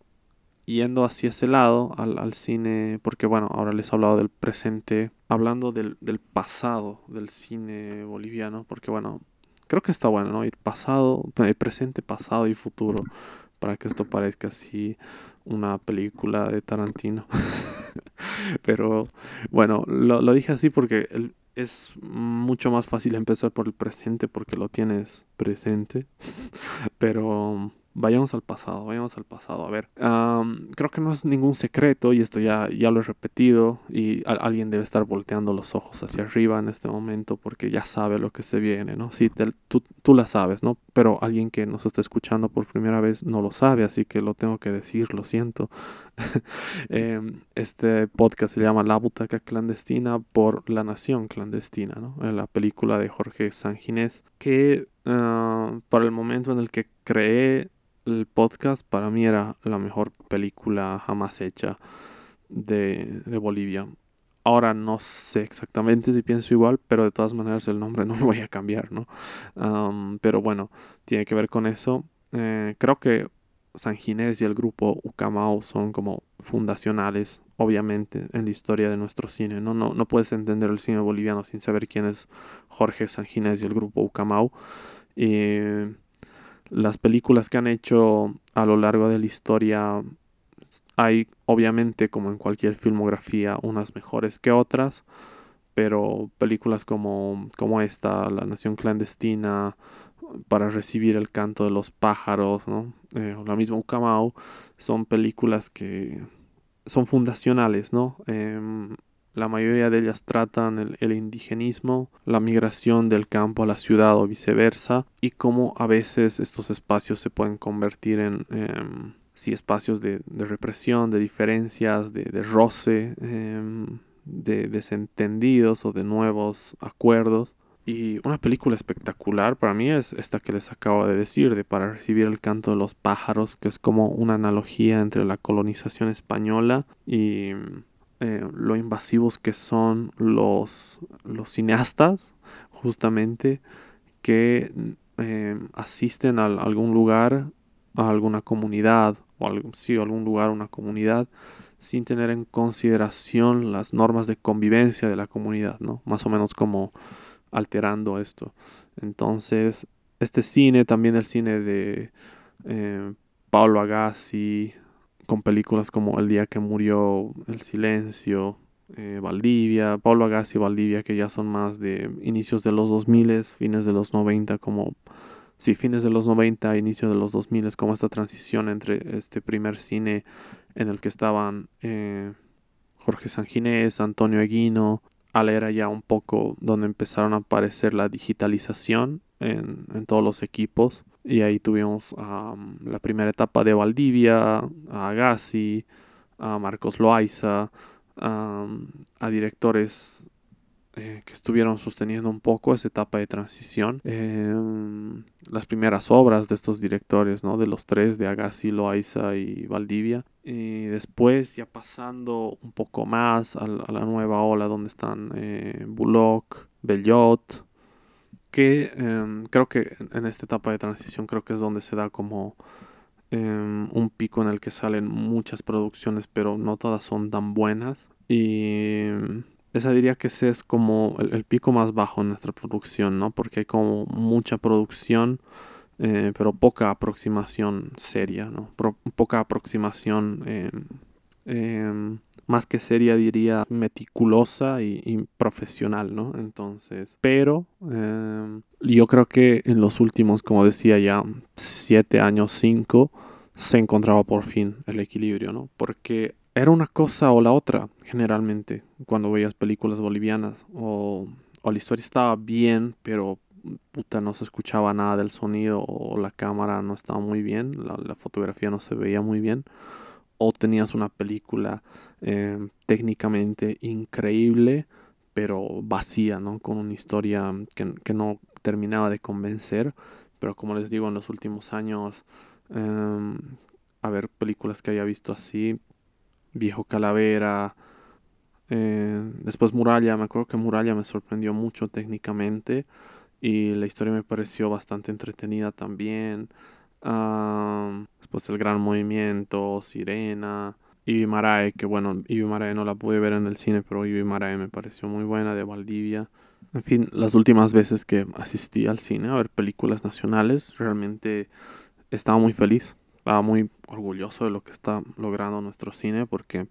yendo hacia ese lado, al, al, cine, porque bueno, ahora les he hablado del presente, hablando del, del, pasado del cine boliviano, porque bueno, creo que está bueno, ¿no? Ir pasado, eh, presente, pasado y futuro, para que esto parezca así una película de Tarantino. Pero bueno, lo, lo dije así porque es mucho más fácil empezar por el presente porque lo tienes presente. Pero vayamos al pasado, vayamos al pasado. A ver, creo que no es ningún secreto y esto ya, ya lo he repetido y alguien debe estar volteando los ojos hacia arriba en este momento porque ya sabe lo que se viene, ¿no? Sí, te, tú, tú la sabes, ¿no? Pero alguien que nos está escuchando por primera vez no lo sabe, así que lo tengo que decir, lo siento. eh, este podcast se llama La Butaca Clandestina por La Nación Clandestina, ¿no? La película de Jorge Sanginés que uh, para el momento en el que creé el podcast para mí era la mejor película jamás hecha de, de, Bolivia. Ahora no sé exactamente si pienso igual, pero de todas maneras el nombre no lo voy a cambiar, ¿no? Um, pero bueno, tiene que ver con eso. Eh, creo que San Ginés y el grupo Ucamau son como fundacionales, obviamente, en la historia de nuestro cine. ¿no? No, no puedes entender el cine boliviano sin saber quién es Jorge San Ginés y el grupo Ucamau. Y las películas que han hecho a lo largo de la historia hay obviamente como en cualquier filmografía unas mejores que otras pero películas como, como esta La Nación Clandestina para recibir el canto de los pájaros ¿no? eh, la misma Ucamau son películas que son fundacionales ¿no? Eh, la mayoría de ellas tratan el, indigenismo, la migración del campo a la ciudad o viceversa, y cómo a veces estos espacios se pueden convertir en eh, espacios de, represión, de diferencias, de, roce, eh, de desentendidos o de nuevos acuerdos. Y una película espectacular para mí es esta que les acabo de decir, de Para recibir el canto de los pájaros, que es como una analogía entre la colonización española y eh, lo invasivos que son los, los cineastas, justamente, que eh, asisten a, algún lugar, a alguna comunidad, o al, sí, a algún lugar, una comunidad, sin tener en consideración las normas de convivencia de la comunidad, ¿no? Más o menos como alterando esto. Entonces, este cine, también el cine de eh, Paulo Agassi, con películas como El día que murió, El silencio, eh, Valdivia, Pablo Agassi Valdivia, que ya son más de inicios de los 2000, fines de los 90, como, sí, fines de los 90, inicio de los 2000, como esta transición entre este primer cine en el que estaban eh, Jorge Sanginés, Antonio Eguino, al era ya un poco donde empezaron a aparecer la digitalización en, en todos los equipos y ahí tuvimos um, la primera etapa de Valdivia, a Agassi, a Marcos Loaiza, a directores eh, que estuvieron sosteniendo un poco esa etapa de transición. Eh, las primeras obras de estos directores, ¿no? de los tres, de Agassi, Loaiza y Valdivia. Y después, ya pasando un poco más a, a la nueva ola, donde están eh, Bullock, Bellot, que eh, creo que en esta etapa de transición creo que es donde se da como eh, un pico en el que salen muchas producciones pero no todas son tan buenas. Y esa diría que ese es como el, el pico más bajo en nuestra producción no porque hay como mucha producción eh, pero poca aproximación seria no poca aproximación eh, más que seria diría meticulosa y, y profesional, ¿no? Entonces, pero eh, yo creo que en los últimos, como decía ya, siete años, cinco, se encontraba por fin el equilibrio, ¿no? Porque era una cosa o la otra, generalmente, cuando veías películas bolivianas, o, o la historia estaba bien, pero puta, no se escuchaba nada del sonido, o la cámara no estaba muy bien, la, la fotografía no se veía muy bien o tenías una película eh, técnicamente increíble, pero vacía, ¿no? Con una historia que, que, no terminaba de convencer. Pero como les digo, en los últimos años, eh, a ver, películas que haya visto así, Viejo Calavera, eh, después Muralla, me acuerdo que Muralla me sorprendió mucho técnicamente y la historia me pareció bastante entretenida también. Después el gran movimiento, Sirena, Ibi Marae, que bueno, Ibi Marae no la pude ver en el cine, pero Ibi Marae me pareció muy buena, de Valdivia. En fin, las últimas veces que asistí al cine a ver películas nacionales, realmente estaba muy feliz, estaba muy orgulloso de lo que está logrando nuestro cine, porque,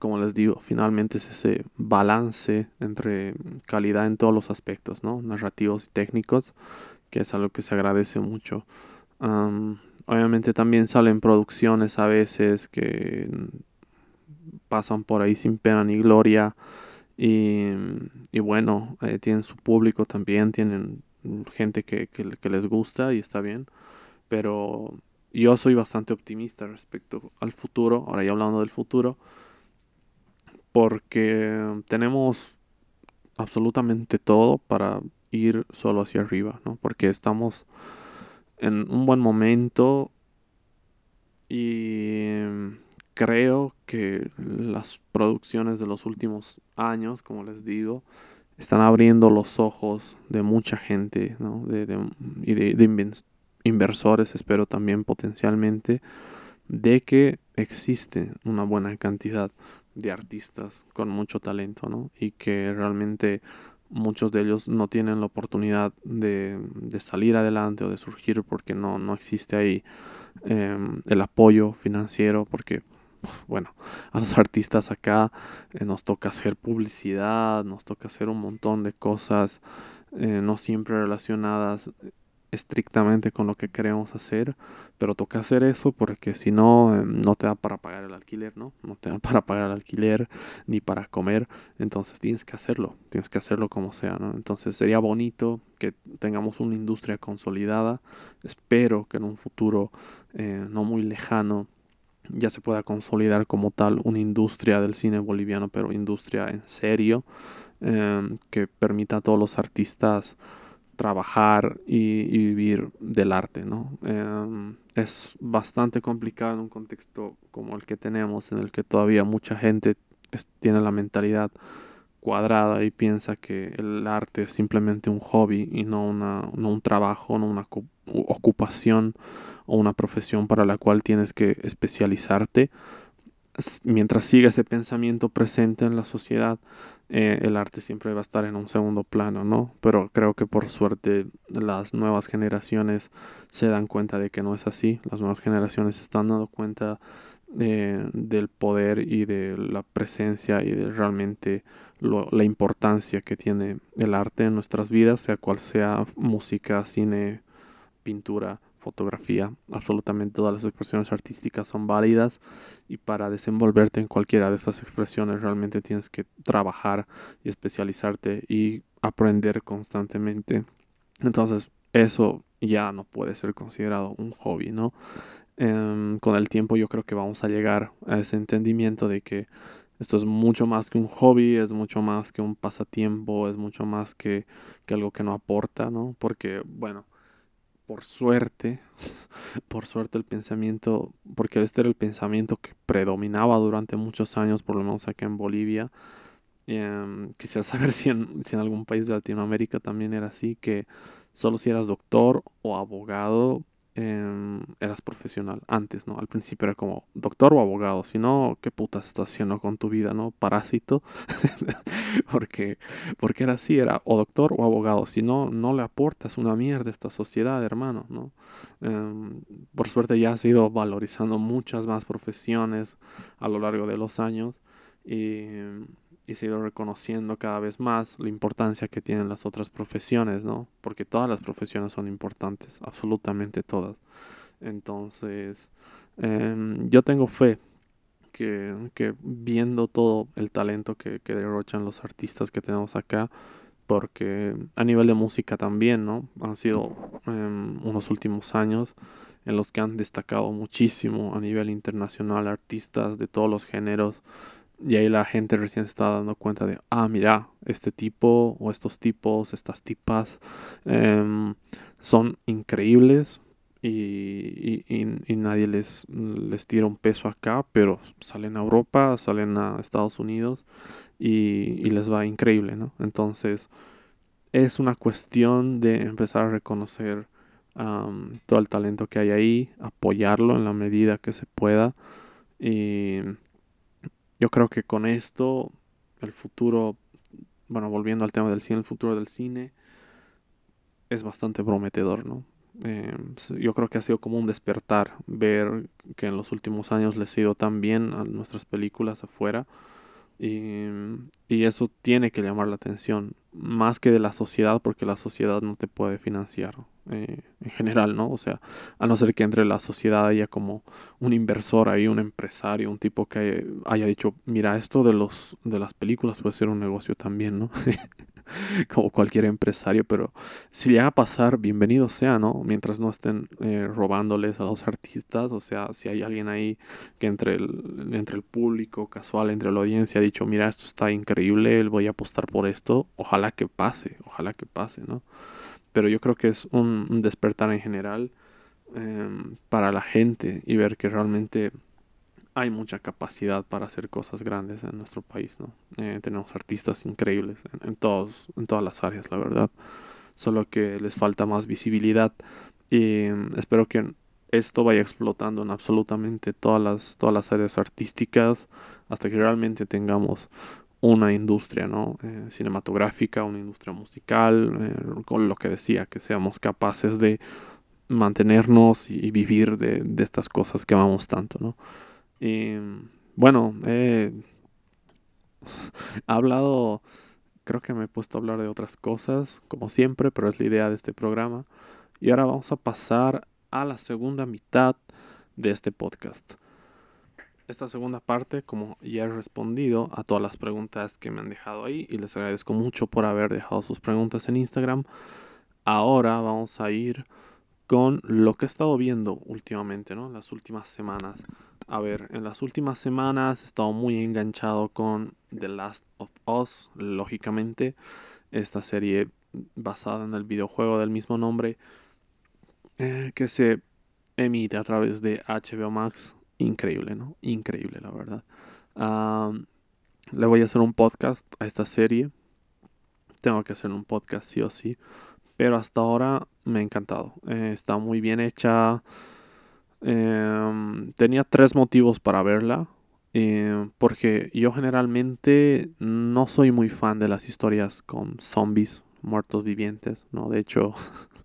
como les digo, finalmente es ese balance entre calidad en todos los aspectos, ¿no? Narrativos y técnicos, que es algo que se agradece mucho. Obviamente también salen producciones a veces que pasan por ahí sin pena ni gloria y, y bueno, eh, tienen su público también, tienen gente que, que, les gusta y está bien. Pero yo soy bastante optimista respecto al futuro, ahora ya hablando del futuro, porque tenemos absolutamente todo para ir solo hacia arriba, ¿no? Porque estamos en un buen momento y creo que las producciones de los últimos años, como les digo, están abriendo los ojos de mucha gente ¿no? de, de, y de, inversores, espero también potencialmente, de que existe una buena cantidad de artistas con mucho talento ¿no? y que realmente muchos de ellos no tienen la oportunidad de, de salir adelante o de surgir porque no, no existe ahí eh, el apoyo financiero porque bueno, a los artistas acá eh, nos toca hacer publicidad, nos toca hacer un montón de cosas, eh, no siempre relacionadas estrictamente con lo que queremos hacer, pero toca hacer eso porque si no, eh, no te da para pagar el alquiler, ¿no? No te da para pagar el alquiler ni para comer, entonces tienes que hacerlo, tienes que hacerlo como sea, ¿no? Entonces sería bonito que tengamos una industria consolidada, espero que en un futuro no muy lejano ya se pueda consolidar como tal una industria del cine boliviano, pero industria en serio, em, que permita a todos los artistas trabajar y, vivir del arte, ¿no? Em, es bastante complicado en un contexto como el que tenemos, en el que todavía mucha gente tiene la mentalidad cuadrada y piensa que el arte es simplemente un hobby y no, una, no un trabajo, no una ocupación o una profesión para la cual tienes que especializarte. Mientras siga ese pensamiento presente en la sociedad, eh, el arte siempre va a estar en un segundo plano, ¿no? Pero creo que por suerte las nuevas generaciones se dan cuenta de que no es así. Las nuevas generaciones se están dando cuenta del poder y de la presencia y de realmente la importancia que tiene el arte en nuestras vidas, sea cual sea música, cine, pintura, fotografía, absolutamente todas las expresiones artísticas son válidas y para desenvolverte en cualquiera de estas expresiones realmente tienes que trabajar y especializarte y aprender constantemente. Entonces eso ya no puede ser considerado un hobby, ¿no? Em, con el tiempo yo creo que vamos a llegar a ese entendimiento de que esto es mucho más que un hobby, es mucho más que un pasatiempo, es mucho más que, que algo que no aporta, ¿no? Porque, bueno, por suerte, por suerte el pensamiento, porque este era el pensamiento que predominaba durante muchos años, por lo menos acá en Bolivia. Em, quisiera saber si en, si en algún país de Latinoamérica también era así, que solo si eras doctor o abogado Em, eras profesional antes, ¿no? Al principio era como doctor o abogado, si no, ¿qué putas estás haciendo con tu vida, ¿no? Parásito, porque, porque era así, era o doctor o abogado, si no, no le aportas una mierda a esta sociedad, hermano, ¿no? Em, por suerte ya has ido valorizando muchas más profesiones a lo largo de los años y y se ha ido reconociendo cada vez más la importancia que tienen las otras profesiones, ¿no? Porque todas las profesiones son importantes, absolutamente todas. Entonces, em, yo tengo fe que, que, viendo todo el talento que, que, derrochan los artistas que tenemos acá, porque a nivel de música también, ¿no? Han sido em, unos últimos años en los que han destacado muchísimo a nivel internacional artistas de todos los géneros, y ahí la gente recién se está dando cuenta de, ah, mira, este tipo o estos tipos, estas tipas em, son increíbles y, y, nadie les, les tira un peso acá, pero salen a Europa, salen a Estados Unidos y, y les va increíble, ¿no? Entonces, es una cuestión de empezar a reconocer todo el talento que hay ahí, apoyarlo en la medida que se pueda. Y yo creo que con esto el futuro, bueno, volviendo al tema del cine, el futuro del cine es bastante prometedor, ¿no? Eh, yo creo que ha sido como un despertar ver que en los últimos años les ha ido tan bien a nuestras películas afuera y, y, eso tiene que llamar la atención más que de la sociedad porque la sociedad no te puede financiar eh, en general, ¿no? O sea, a no ser que entre la sociedad haya como un inversor ahí, un empresario, un tipo que haya dicho, mira, esto de los de las películas puede ser un negocio también, ¿no? como cualquier empresario, pero si llega a pasar, bienvenido sea, ¿no? Mientras no estén eh, robándoles a los artistas, o sea, si hay alguien ahí que entre el, entre el público casual, entre la audiencia ha dicho, mira, esto está increíble, voy a apostar por esto, ojalá que pase, ojalá que pase, ¿no? pero yo creo que es un, despertar en general em, para la gente y ver que realmente hay mucha capacidad para hacer cosas grandes en nuestro país, ¿no? Eh, tenemos artistas increíbles en, todos, en todas las áreas, la verdad. Solo que les falta más visibilidad y em, espero que esto vaya explotando en absolutamente todas las, todas las áreas artísticas hasta que realmente tengamos una industria ¿no? Eh, cinematográfica, una industria musical, eh, con lo que decía, que seamos capaces de mantenernos y, vivir de, estas cosas que amamos tanto. ¿no? Y bueno, he hablado, creo que me he puesto a hablar de otras cosas, como siempre, pero es la idea de este programa. Y ahora vamos a pasar a la segunda mitad de este podcast esta segunda parte, como ya he respondido a todas las preguntas que me han dejado ahí y les agradezco mucho por haber dejado sus preguntas en Instagram. Ahora vamos a ir con lo que he estado viendo últimamente, ¿no? Las últimas semanas. A ver, en las últimas semanas he estado muy enganchado con The Last of Us, lógicamente. Esta serie basada en el videojuego del mismo nombre eh, que se emite a través de HBO Max increíble, ¿no? Increíble, la verdad. le voy a hacer un podcast a esta serie. Tengo que hacer un podcast sí o sí. Pero hasta ahora me ha encantado. Eh, está muy bien hecha. Em, tenía tres motivos para verla. Eh, porque yo generalmente no soy muy fan de las historias con zombies, muertos vivientes, ¿no? De hecho,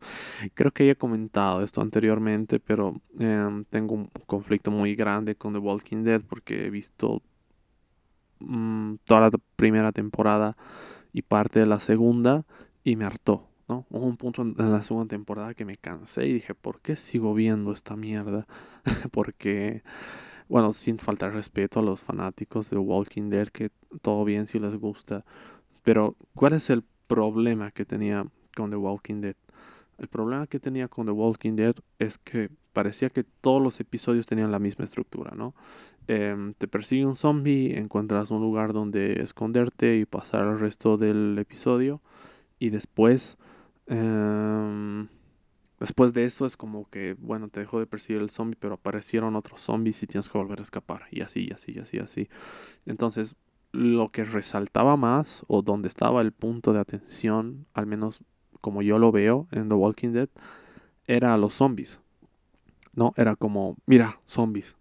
Creo que ya he comentado esto anteriormente, pero em, tengo un conflicto muy grande con The Walking Dead porque he visto mm, toda la primera temporada y parte de la segunda y me hartó. Hubo un punto en la segunda temporada que me cansé y dije, ¿por qué sigo viendo esta mierda? porque, bueno, sin faltar respeto a los fanáticos de Walking Dead, que todo bien si les gusta, pero ¿cuál es el problema que tenía con The Walking Dead? El problema que tenía con The Walking Dead es que parecía que todos los episodios tenían la misma estructura, ¿no? Em, te persigue un zombie, encuentras un lugar donde esconderte y pasar el resto del episodio. Y después, em, después de eso es como que, bueno, te dejó de perseguir el zombie, pero aparecieron otros zombies y tienes que volver a escapar. Y así, y así, y así, así. Entonces, lo que resaltaba más, o donde estaba el punto de atención, al menos como yo lo veo en The Walking Dead, era los zombies. No, era como, mira, zombies.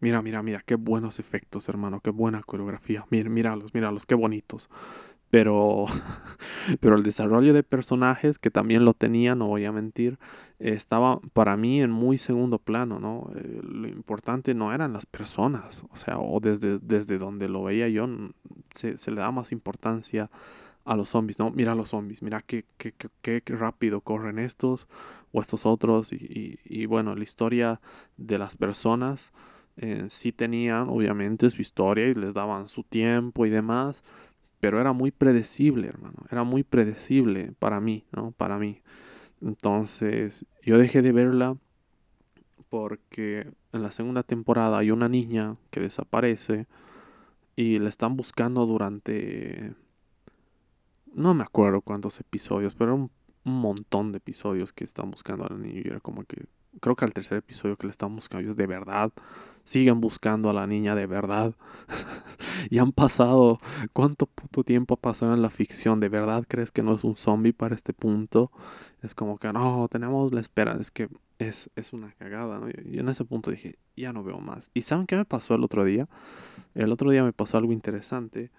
Mira, mira, mira, qué buenos efectos, hermano, qué buena coreografía. Mira, míralos, míralos, qué bonitos. Pero, pero el desarrollo de personajes, que también lo tenía, no voy a mentir, estaba para mí en muy segundo plano, ¿no? Eh, lo importante no eran las personas, o sea, o desde, desde donde lo veía yo, se, se le da más importancia a los zombies, ¿no? Mira a los zombies, mira qué, qué, qué, rápido corren estos o estos otros. Y, y, bueno, la historia de las personas eh, sí tenían, obviamente, su historia y les daban su tiempo y demás, pero era muy predecible, hermano. Era muy predecible para mí, ¿no? Para mí. Entonces, yo dejé de verla porque en la segunda temporada hay una niña que desaparece y la están buscando durante no me acuerdo cuántos episodios, pero un, un montón de episodios que están buscando a la niña. Y era como que, creo que al tercer episodio que le están buscando, es de verdad, siguen buscando a la niña de verdad. y han pasado, ¿cuánto puto tiempo ha pasado en la ficción? ¿De verdad crees que no es un zombie para este punto? Es como que no, tenemos la espera, es que es, es una cagada, ¿no? Y en ese punto dije, ya no veo más. ¿Y saben qué me pasó el otro día? El otro día me pasó algo interesante.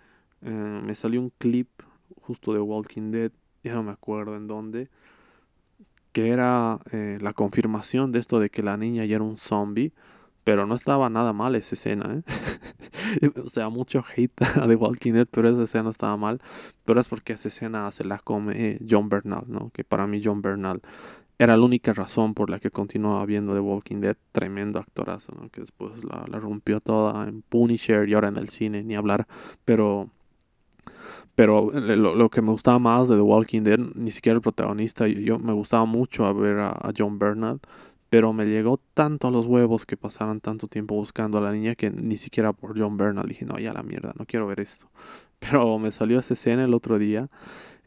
Eh, me salió un clip justo de Walking Dead, ya no me acuerdo en dónde, que era eh, la confirmación de esto de que la niña ya era un zombie, pero no estaba nada mal esa escena, ¿eh? o sea, mucho hate de Walking Dead, pero esa escena no estaba mal, pero es porque esa escena se la come John Bernal, ¿no? Que para mí John Bernal era la única razón por la que continuaba viendo The Walking Dead. Tremendo actorazo, ¿no? Que después la, la, rompió toda en Punisher y ahora en el cine, ni hablar. Pero pero lo, lo, que me gustaba más de The Walking Dead, ni siquiera el protagonista, yo, me gustaba mucho a ver a, John Bernard, pero me llegó tanto a los huevos que pasaran tanto tiempo buscando a la niña que ni siquiera por John Bernard dije, no, ya la mierda, no quiero ver esto. Pero me salió esa escena el otro día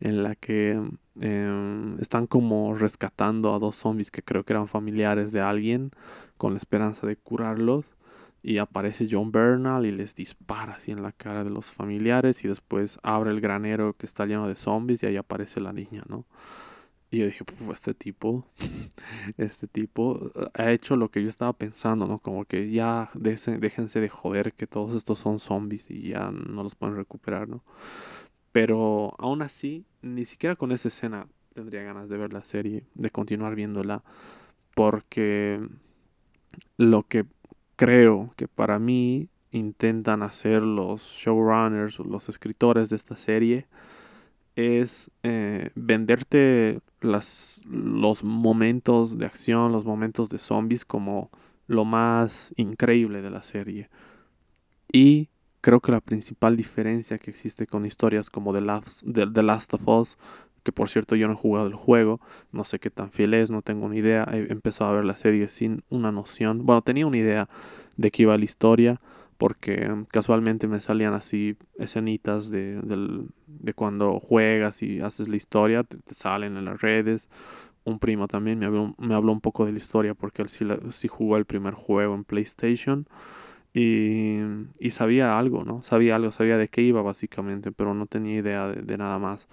en la que em, están como rescatando a dos zombies que creo que eran familiares de alguien con la esperanza de curarlos y aparece John Bernal y les dispara así en la cara de los familiares y después abre el granero que está lleno de zombies y ahí aparece la niña, ¿no? Y yo dije, este tipo, este tipo eh, ha hecho lo que yo estaba pensando, ¿no? Como que ya déjense de joder que todos estos son zombies y ya no los pueden recuperar, ¿no? Pero aún así, ni siquiera con esa escena tendría ganas de ver la serie, de continuar viéndola, porque lo que creo que para mí intentan hacer los showrunners o los escritores de esta serie es eh, venderte las, los momentos de acción, los momentos de zombies como lo más increíble de la serie. Y creo que la principal diferencia que existe con historias como The Last, The Last of Us que por cierto yo no he jugado el juego, no sé qué tan fiel es, no tengo ni idea, he empezado a ver la serie sin una noción, bueno, tenía una idea de qué iba la historia, porque casualmente me salían así escenitas de, de cuando juegas y haces la historia, te, salen en las redes. Un primo también me habló, me habló un poco de la historia porque él sí, sí jugó el primer juego en PlayStation. Y, y, sabía algo, ¿no? Sabía algo, sabía de qué iba básicamente, pero no tenía idea de nada más.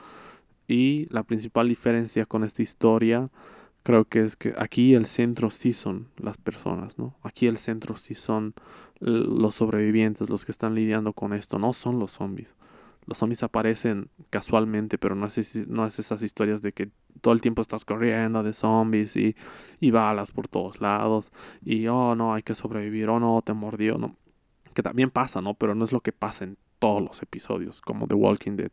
Y la principal diferencia con esta historia creo que es que aquí el centro sí son las personas, ¿no? Aquí el centro sí son los sobrevivientes, los que están lidiando con esto, no son los zombies. Los zombies aparecen casualmente, pero no es, no es esas historias de que todo el tiempo estás corriendo de zombies y, y balas por todos lados y, oh, no, hay que sobrevivir, oh, no, te mordió, no. Que también pasa, ¿no? Pero no es lo que pasa en todos los episodios, como The Walking Dead.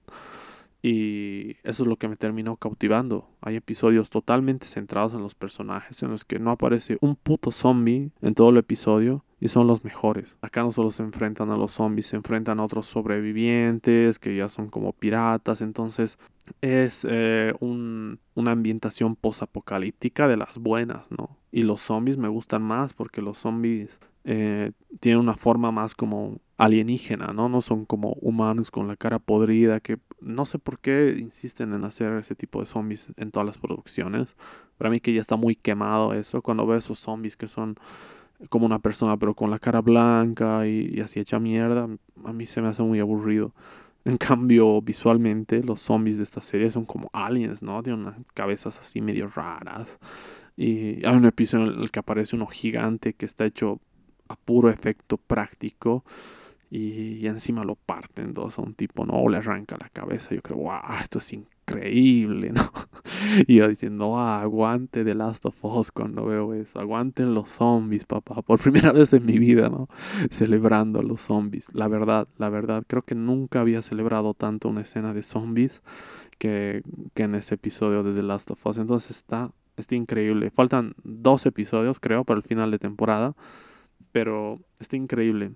Y eso es lo que me terminó cautivando. Hay episodios totalmente centrados en los personajes, en los que no aparece un puto zombie en todo el episodio y son los mejores. Acá no solo se enfrentan a los zombies, se enfrentan a otros sobrevivientes que ya son como piratas. Entonces es eh, una ambientación posapocalíptica de las buenas, ¿no? Y los zombies me gustan más porque los zombies eh, tienen una forma más como alienígena, ¿no? No son como humanos con la cara podrida, que no sé por qué insisten en hacer ese tipo de zombies en todas las producciones. Para mí que ya está muy quemado eso, cuando veo esos zombies que son como una persona pero con la cara blanca y, así hecha mierda, a mí se me hace muy aburrido. En cambio, visualmente, los zombies de esta serie son como aliens, ¿no? Tienen unas cabezas así medio raras. Y hay un episodio en el que aparece uno gigante que está hecho a puro efecto práctico y, encima lo parten dos a un tipo, ¿no? O le arranca la cabeza. Yo creo, wow, esto es increíble, ¿no? y yo diciendo, ah, aguante The Last of Us cuando veo eso. Aguanten los zombies, papá. Por primera vez en mi vida, ¿no? Celebrando a los zombies. La verdad, la verdad, creo que nunca había celebrado tanto una escena de zombies que, que en ese episodio de The Last of Us. Entonces está, está increíble. Faltan dos episodios, creo, para el final de temporada. Pero está increíble.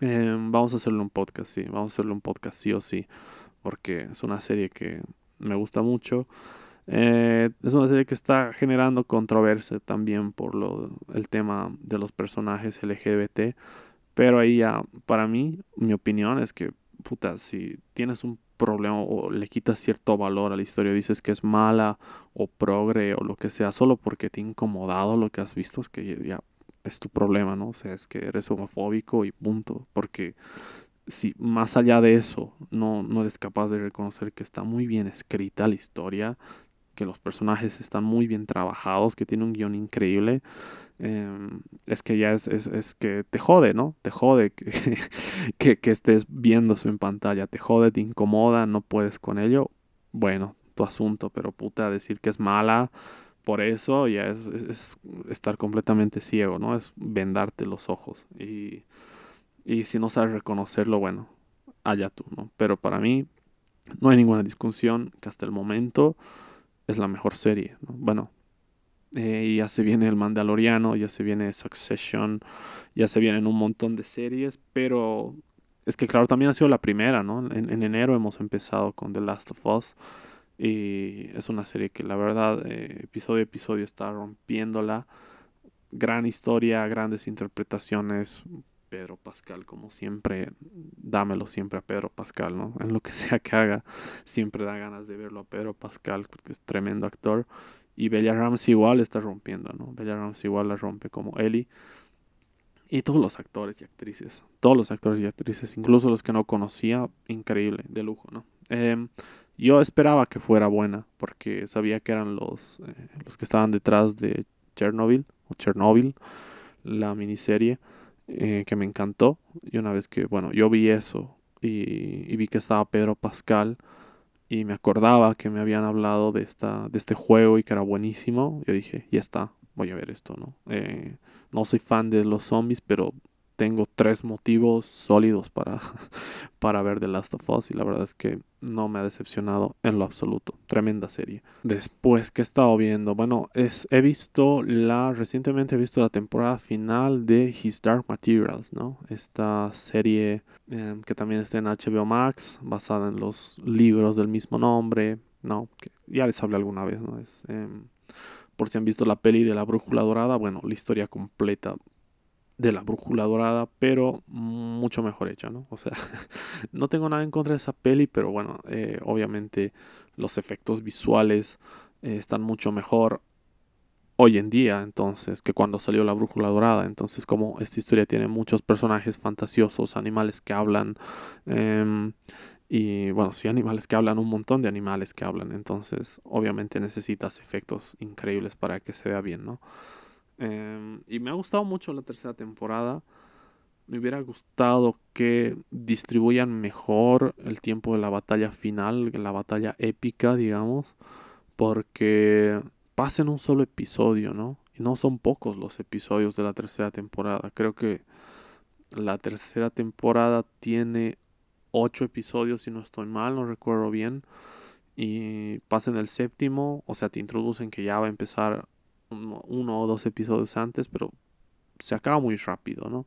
Em, vamos a hacerle un podcast, sí. Vamos a hacerle un podcast sí o sí. Porque es una serie que me gusta mucho. Eh, es una serie que está generando controversia también por lo, el tema de los personajes LGBT. Pero ahí ya, para mí, mi opinión es que, puta, si tienes un problema o le quitas cierto valor a la historia, dices que es mala o progre o lo que sea, solo porque te ha incomodado lo que has visto, es que ya es tu problema, ¿no? O sea, es que eres homofóbico y punto, porque si más allá de eso no, no eres capaz de reconocer que está muy bien escrita la historia, que los personajes están muy bien trabajados, que tiene un guion increíble, em, es que ya es, es, que te jode, ¿no? Te jode que, que, estés viendo eso en pantalla, te jode, te incomoda, no puedes con ello. Bueno, tu asunto, pero puta, decir que es mala por eso ya es, es estar completamente ciego, ¿no? Es vendarte los ojos. Y y si no sabes reconocerlo, bueno, allá tú, ¿no? Pero para mí no hay ninguna discusión que hasta el momento es la mejor serie, ¿no? Bueno, eh, ya se viene el Mandaloriano, ya se viene Succession, ya se vienen un montón de series, pero es que claro, también ha sido la primera, ¿no? En, enero hemos empezado con The Last of Us y es una serie que la verdad, eh, episodio a episodio está rompiéndola. Gran historia, grandes interpretaciones, Pedro Pascal, como siempre, dámelo siempre a Pedro Pascal, ¿no? En lo que sea que haga, siempre da ganas de verlo a Pedro Pascal, porque es tremendo actor. Y Bella Ramsey igual está rompiendo, ¿no? Bella Ramsey igual la rompe como Ellie. Y todos los actores y actrices, todos los actores y actrices, incluso los que no conocía, increíble, de lujo, ¿no? Em, yo esperaba que fuera buena, porque sabía que eran los, eh, los que estaban detrás de Chernobyl, o Chernobyl, la miniserie. Eh, que me encantó. Y una vez que, bueno, yo vi eso y, vi que estaba Pedro Pascal y me acordaba que me habían hablado de, esta, de este juego y que era buenísimo, yo dije, ya está, voy a ver esto, ¿no? Eh, no soy fan de los zombies, pero tengo tres motivos sólidos para, para ver The Last of Us y la verdad es que no me ha decepcionado en lo absoluto. Tremenda serie. Después que he estado viendo, bueno, es, he visto la, recientemente he visto la temporada final de His Dark Materials, ¿no? Esta serie em, que también está en HBO Max, basada en los libros del mismo nombre, ¿no? Ya les hablé alguna vez, ¿no? Es, em, por si han visto la peli de la brújula dorada, bueno, la historia completa de la brújula dorada, pero mucho mejor hecha, ¿no? O sea, no tengo nada en contra de esa peli, pero bueno, eh, obviamente los efectos visuales eh, están mucho mejor hoy en día, entonces, que cuando salió la brújula dorada. Entonces, como esta historia tiene muchos personajes fantasiosos, animales que hablan, em, y bueno, sí, animales que hablan, un montón de animales que hablan, entonces, obviamente necesitas efectos increíbles para que se vea bien, ¿no? Em, y me ha gustado mucho la tercera temporada. Me hubiera gustado que distribuyan mejor el tiempo de la batalla final, la batalla épica, digamos, porque pasen un solo episodio, ¿no? Y no son pocos los episodios de la tercera temporada. Creo que la tercera temporada tiene ocho episodios, si no estoy mal, no recuerdo bien. Y pasen el séptimo, o sea, te introducen que ya va a empezar uno, o dos episodios antes, pero se acaba muy rápido, ¿no?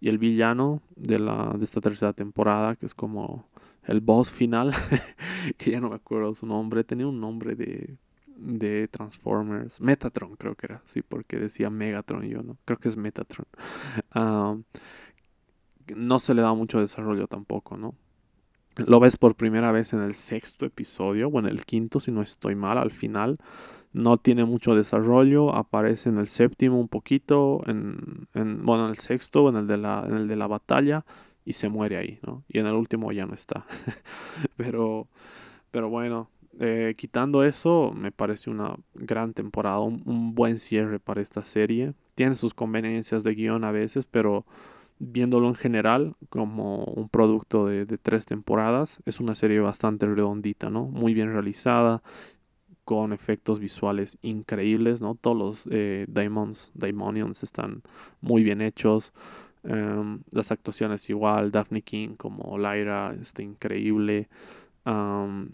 Y el villano de, la, de esta tercera temporada, que es como el boss final, que ya no me acuerdo su nombre, tenía un nombre de, de Transformers, Metatron creo que era, sí, porque decía Megatron yo, ¿no? Creo que es Metatron. no se le da mucho desarrollo tampoco, ¿no? Lo ves por primera vez en el sexto episodio, o en el quinto, si no estoy mal, al final no tiene mucho desarrollo, aparece en el séptimo un poquito, en, bueno, en el sexto, en el, de la, en el de la batalla, y se muere ahí, ¿no? Y en el último ya no está. pero, pero bueno, eh, quitando eso, me parece una gran temporada, un, buen cierre para esta serie. Tiene sus conveniencias de guion a veces, pero viéndolo en general como un producto de, de, tres temporadas, es una serie bastante redondita, ¿no? Muy bien realizada, con efectos visuales increíbles, ¿no? Todos los eh, Daemons, Daemonions están muy bien hechos. Em, las actuaciones igual, Daphne King como Lyra está increíble.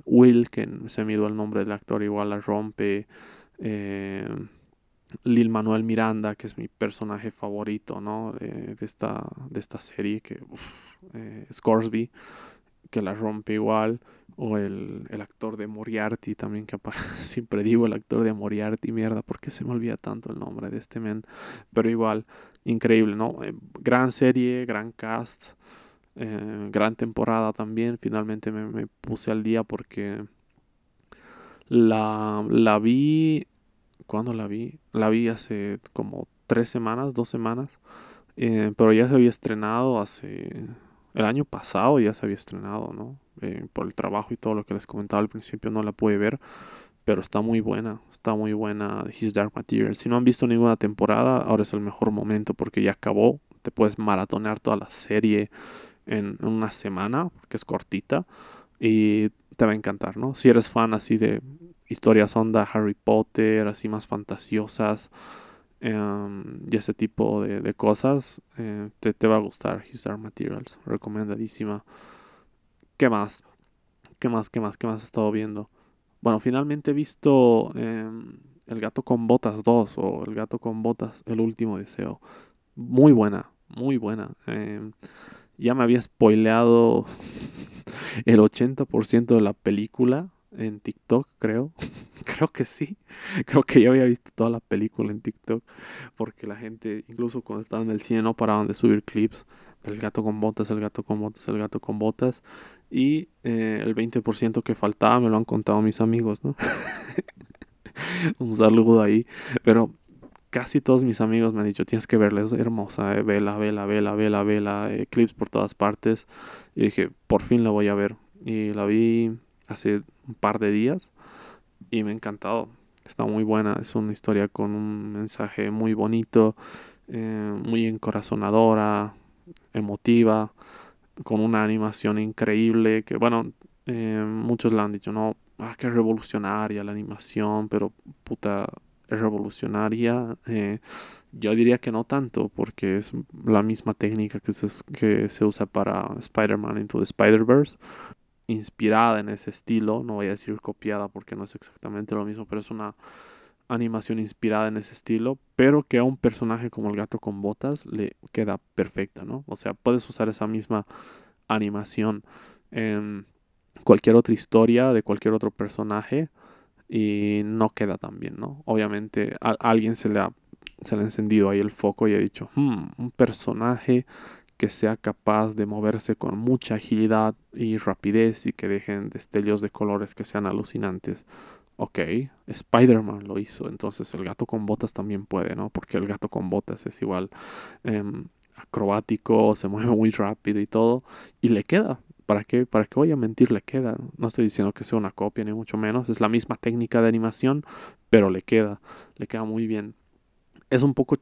Will, que se me dio el nombre del actor, igual la rompe. Em, Lil Manuel Miranda, que es mi personaje favorito, ¿no? de, esta, de esta serie, que eh, Scoresby, que la rompe igual o el, actor de Moriarty también que siempre digo el actor de Moriarty mierda porque se me olvida tanto el nombre de este men pero igual increíble no eh, gran serie gran cast Eh, gran temporada también. Finalmente me, me, puse al día porque la, la vi. ¿Cuándo la vi? La vi hace como tres semanas, dos semanas. Eh, pero ya se había estrenado hace. El año pasado ya se había estrenado, ¿no? Eh, por el trabajo y todo lo que les comentaba al principio no la pude ver. Pero está muy buena, está muy buena His Dark Material. Si no han visto ninguna temporada, ahora es el mejor momento porque ya acabó. Te puedes maratonear toda la serie en, una semana, que es cortita, y te va a encantar, ¿no? Si eres fan así de historias onda Harry Potter, así más fantasiosas, em, y ese tipo de, cosas, eh, te, te, va a gustar His Dark Materials, recomendadísima. ¿Qué más? ¿Qué más? ¿Qué más? ¿Qué más he estado viendo? Bueno, finalmente he visto em, El gato con botas 2 o El gato con botas, el último deseo. Muy buena, muy buena. Em, ya me había spoileado el 80% de la película en TikTok, creo. creo que sí. Creo que ya había visto toda la película en TikTok. Porque la gente, incluso cuando estaba en el cine, no paraban de subir clips. El gato con botas, el gato con botas, el gato con botas. Y eh, el 20% que faltaba me lo han contado mis amigos, ¿no? Un saludo ahí. Pero casi todos mis amigos me han dicho, tienes que verla, es hermosa, eh, vela, vela, vela, vela, vela, eh, clips por todas partes. Y dije, por fin la voy a ver. Y la vi hace un par de días y me ha encantado. Está muy buena, es una historia con un mensaje muy bonito, muy encorazonadora, emotiva con una animación increíble que bueno eh, muchos le han dicho no ah, que revolucionaria la animación pero puta es revolucionaria eh, yo diría que no tanto porque es la misma técnica que se, que se usa para Spider-Man Into the Spider-Verse inspirada en ese estilo no voy a decir copiada porque no es exactamente lo mismo pero es una animación inspirada en ese estilo, pero que a un personaje como el gato con botas le queda perfecta, ¿no? O sea, puedes usar esa misma animación en cualquier otra historia de cualquier otro personaje y no queda tan bien, ¿no? Obviamente a, alguien se le, ha, encendido ahí el foco y ha dicho, hmm, un personaje que sea capaz de moverse con mucha agilidad y rapidez y que dejen destellos de colores que sean alucinantes ok, Spider-Man lo hizo, entonces el gato con botas también puede, ¿no? Porque el gato con botas es igual em, acrobático, se mueve muy rápido y todo, y le queda. ¿Para qué? ¿Para qué voy a mentir? Le queda. No estoy diciendo que sea una copia, ni mucho menos. Es la misma técnica de animación, pero le queda. Le queda muy bien. Es un poco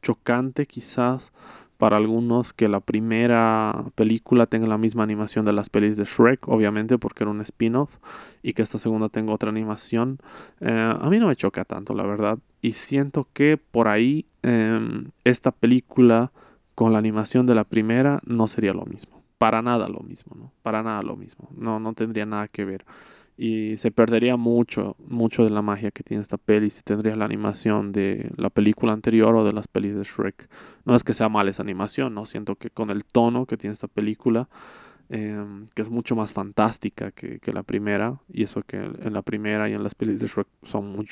chocante quizás para algunos que la primera película tenga la misma animación de las pelis de Shrek, obviamente porque era un spin-off, y que esta segunda tenga otra animación. Eh, a mí no me choca tanto, la verdad. Y siento que por ahí em, esta película con la animación de la primera no sería lo mismo. Para nada lo mismo, ¿no? Para nada lo mismo. No, no tendría nada que ver y se perdería mucho, mucho de la magia que tiene esta peli si tendría la animación de la película anterior o de las pelis de Shrek. No es que sea mala esa animación, ¿no? Siento que con el tono que tiene esta película, em, que es mucho más fantástica que, que, la primera, y eso que en la primera y en las pelis de Shrek son muy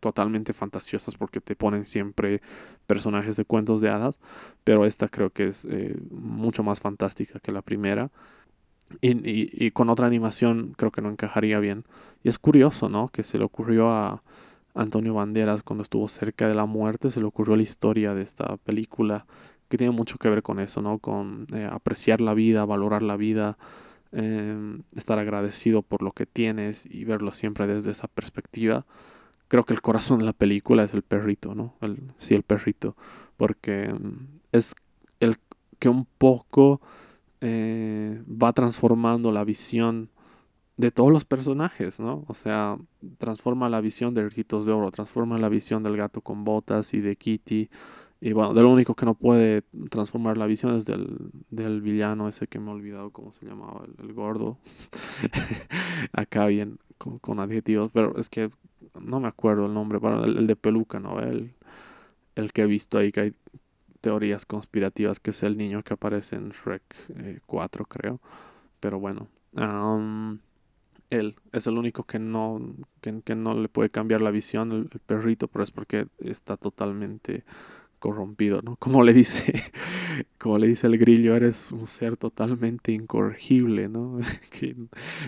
totalmente fantasiosas porque te ponen siempre personajes de cuentos de hadas, pero esta creo que es eh, mucho más fantástica que la primera y, con otra animación creo que no encajaría bien. Y es curioso, ¿no? Que se le ocurrió a Antonio Banderas cuando estuvo cerca de la muerte, se le ocurrió la historia de esta película que tiene mucho que ver con eso, ¿no? Con eh, apreciar la vida, valorar la vida, em, estar agradecido por lo que tienes y verlo siempre desde esa perspectiva. Creo que el corazón de la película es el perrito, ¿no? El, sí, el perrito. Porque em, es el que un poco eh, va transformando la visión de todos los personajes, ¿no? O sea, transforma la visión de Rijitos de Oro, transforma la visión del gato con botas y de Kitty. Y bueno, de lo único que no puede transformar la visión es del, del villano ese que me he olvidado cómo se llamaba, el, gordo. Acá bien, con, adjetivos, pero es que no me acuerdo el nombre, bueno, el, de peluca, ¿no? El, el que he visto ahí que hay teorías conspirativas que es el niño que aparece en Shrek 4, eh, creo. Pero bueno, él es el único que no, que, no le puede cambiar la visión, el, perrito, pero es porque está totalmente corrompido, ¿no? Como le dice, como le dice el grillo, eres un ser totalmente incorregible, ¿no? que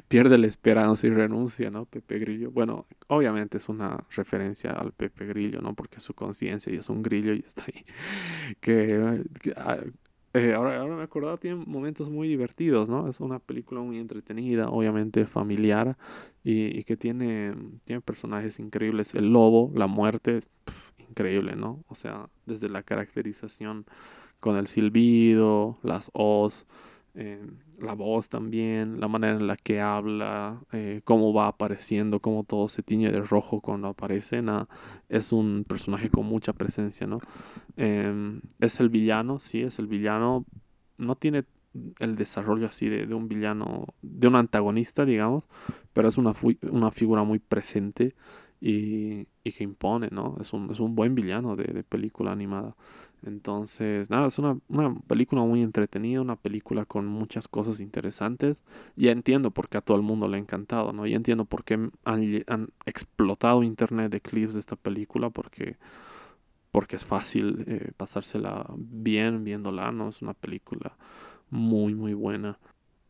pierde la esperanza y renuncia, ¿no? Pepe Grillo. Bueno, obviamente es una referencia al Pepe Grillo, ¿no? Porque su conciencia y es un grillo y está ahí. Que, ah, eh, ahora, ahora me acordaba, tiene momentos muy divertidos, ¿no? Es una película muy entretenida, obviamente familiar, y, que tiene, tiene personajes increíbles. El lobo, la muerte, increíble, ¿no? O sea, desde la caracterización con el silbido, las os, eh, la voz también, la manera en la que habla, eh, cómo va apareciendo, cómo todo se tiñe de rojo cuando aparece, nada, es un personaje con mucha presencia, ¿no? Em, es el villano, sí, es el villano, no tiene el desarrollo así de, un villano, de un antagonista, digamos, pero es una figura muy presente y, que impone, ¿no? Es un, es un buen villano de, película animada. Entonces, nada, es una, película muy entretenida, una película con muchas cosas interesantes. Ya entiendo por qué a todo el mundo le ha encantado, ¿no? Ya entiendo por qué han, explotado internet de clips de esta película, porque, porque es fácil eh, pasársela bien viéndola, ¿no? Es una película muy, muy buena.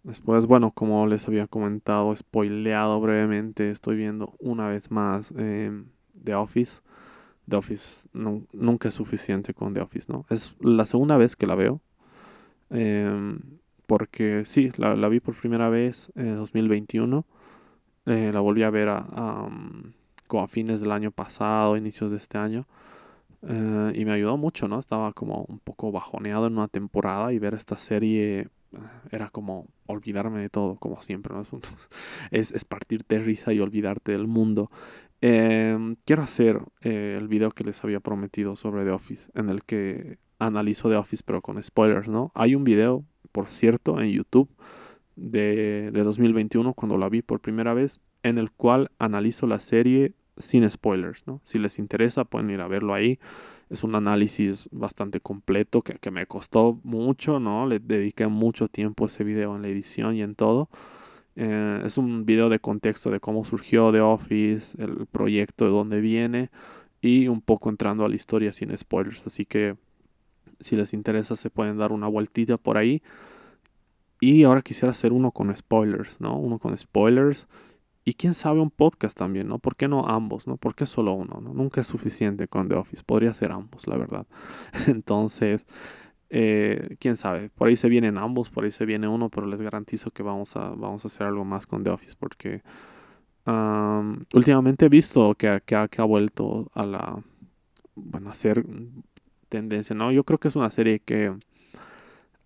Después, bueno, como les había comentado, spoileado brevemente, estoy viendo una vez más eh, The Office. The Office nunca es suficiente con The Office, ¿no? Es la segunda vez que la veo. Em, porque sí, la, vi por primera vez en 2021. Eh, la volví a ver a, como a fines del año pasado, inicios de este año. Eh, y me ayudó mucho, ¿no? Estaba como un poco bajoneado en una temporada y ver esta serie era como olvidarme de todo, como siempre, ¿no? Es, es partirte de risa y olvidarte del mundo. Em, quiero hacer eh, el video que les había prometido sobre The Office, en el que analizo The Office, pero con spoilers, ¿no? Hay un video, por cierto, en YouTube de, de 2021, cuando la vi por primera vez, en el cual analizo la serie sin spoilers, ¿no? Si les interesa, pueden ir a verlo ahí. Es un análisis bastante completo que, me costó mucho, ¿no? Le dediqué mucho tiempo a ese video en la edición y en todo. Eh, es un video de contexto de cómo surgió The Office, el proyecto de dónde viene y un poco entrando a la historia sin spoilers. Así que si les interesa se pueden dar una vueltita por ahí. Y ahora quisiera hacer uno con spoilers, ¿no? Uno con spoilers y quién sabe un podcast también, ¿no? ¿Por qué no ambos, ¿no? ¿Por qué solo uno? ¿no? Nunca es suficiente con The Office. Podría ser ambos, la verdad. Entonces, eh, quién sabe. Por ahí se vienen ambos, por ahí se viene uno, pero les garantizo que vamos a, vamos a hacer algo más con The Office porque últimamente he visto que, que, ha, vuelto a la... Bueno, a ser tendencia, ¿no? Yo creo que es una serie que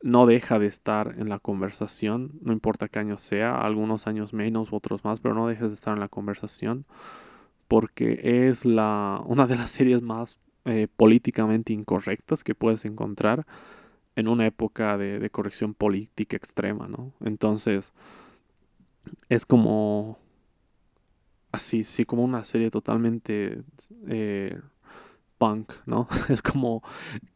no deja de estar en la conversación, no importa qué año sea, algunos años menos, otros más, pero no dejes de estar en la conversación porque es la, una de las series más eh, políticamente incorrectas que puedes encontrar en una época de, corrección política extrema, ¿no? Entonces, es como así, sí, como una serie totalmente eh, punk, ¿no? Es como,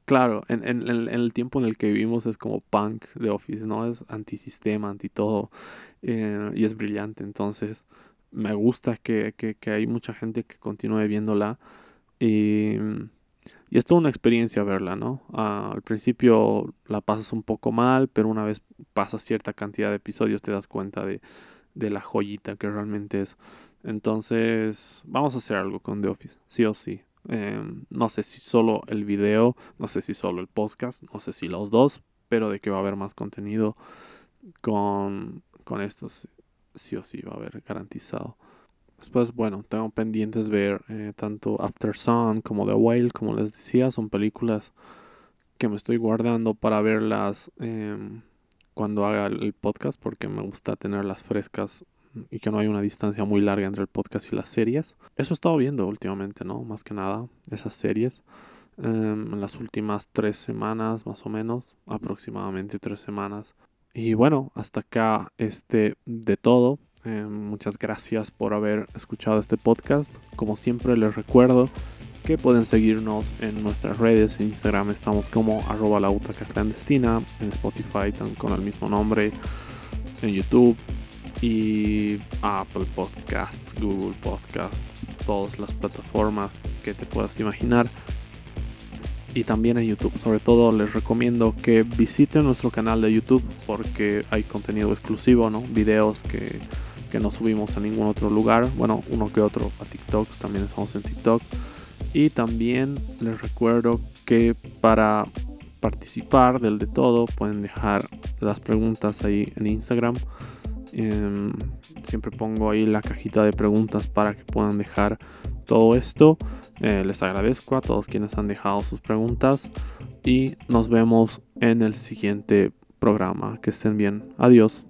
claro, en, el tiempo en el que vivimos es como punk de Office, ¿no? Es antisistema, anti todo, eh, y es brillante, entonces me gusta que, hay mucha gente que continúe viéndola y, y es toda una experiencia verla, ¿no? Ah, al principio la pasas un poco mal, pero una vez pasas cierta cantidad de episodios te das cuenta de, de la joyita que realmente es. Entonces, vamos a hacer algo con The Office, sí o sí. Em, no sé si solo el video, no sé si solo el podcast, no sé si los dos, pero de que va a haber más contenido con, con estos, sí o sí va a haber garantizado. Después, bueno, tengo pendientes ver eh, tanto After Sun como The Whale, como les decía, son películas que me estoy guardando para verlas em, cuando haga el podcast porque me gusta tenerlas frescas y que no hay una distancia muy larga entre el podcast y las series. Eso he estado viendo últimamente, ¿no? Más que nada, esas series. Em, en las últimas tres semanas, más o menos, aproximadamente tres semanas. Y bueno, hasta acá este de todo. Em, muchas gracias por haber escuchado este podcast. Como siempre les recuerdo que pueden seguirnos en nuestras redes. En Instagram estamos como arroba la clandestina. En Spotify con el mismo nombre. En YouTube y Apple Podcast, Google Podcast, todas las plataformas que te puedas imaginar. y también en YouTube. Sobre todo les recomiendo que visiten nuestro canal de YouTube porque hay contenido exclusivo, ¿no? Videos que, que no subimos a ningún otro lugar. Bueno, uno que otro a TikTok, también estamos en TikTok. Y también les recuerdo que para participar del de todo pueden dejar las preguntas ahí en Instagram. Em, siempre pongo ahí la cajita de preguntas para que puedan dejar todo esto. Eh, les agradezco a todos quienes han dejado sus preguntas y nos vemos en el siguiente programa. Que estén bien. Adiós.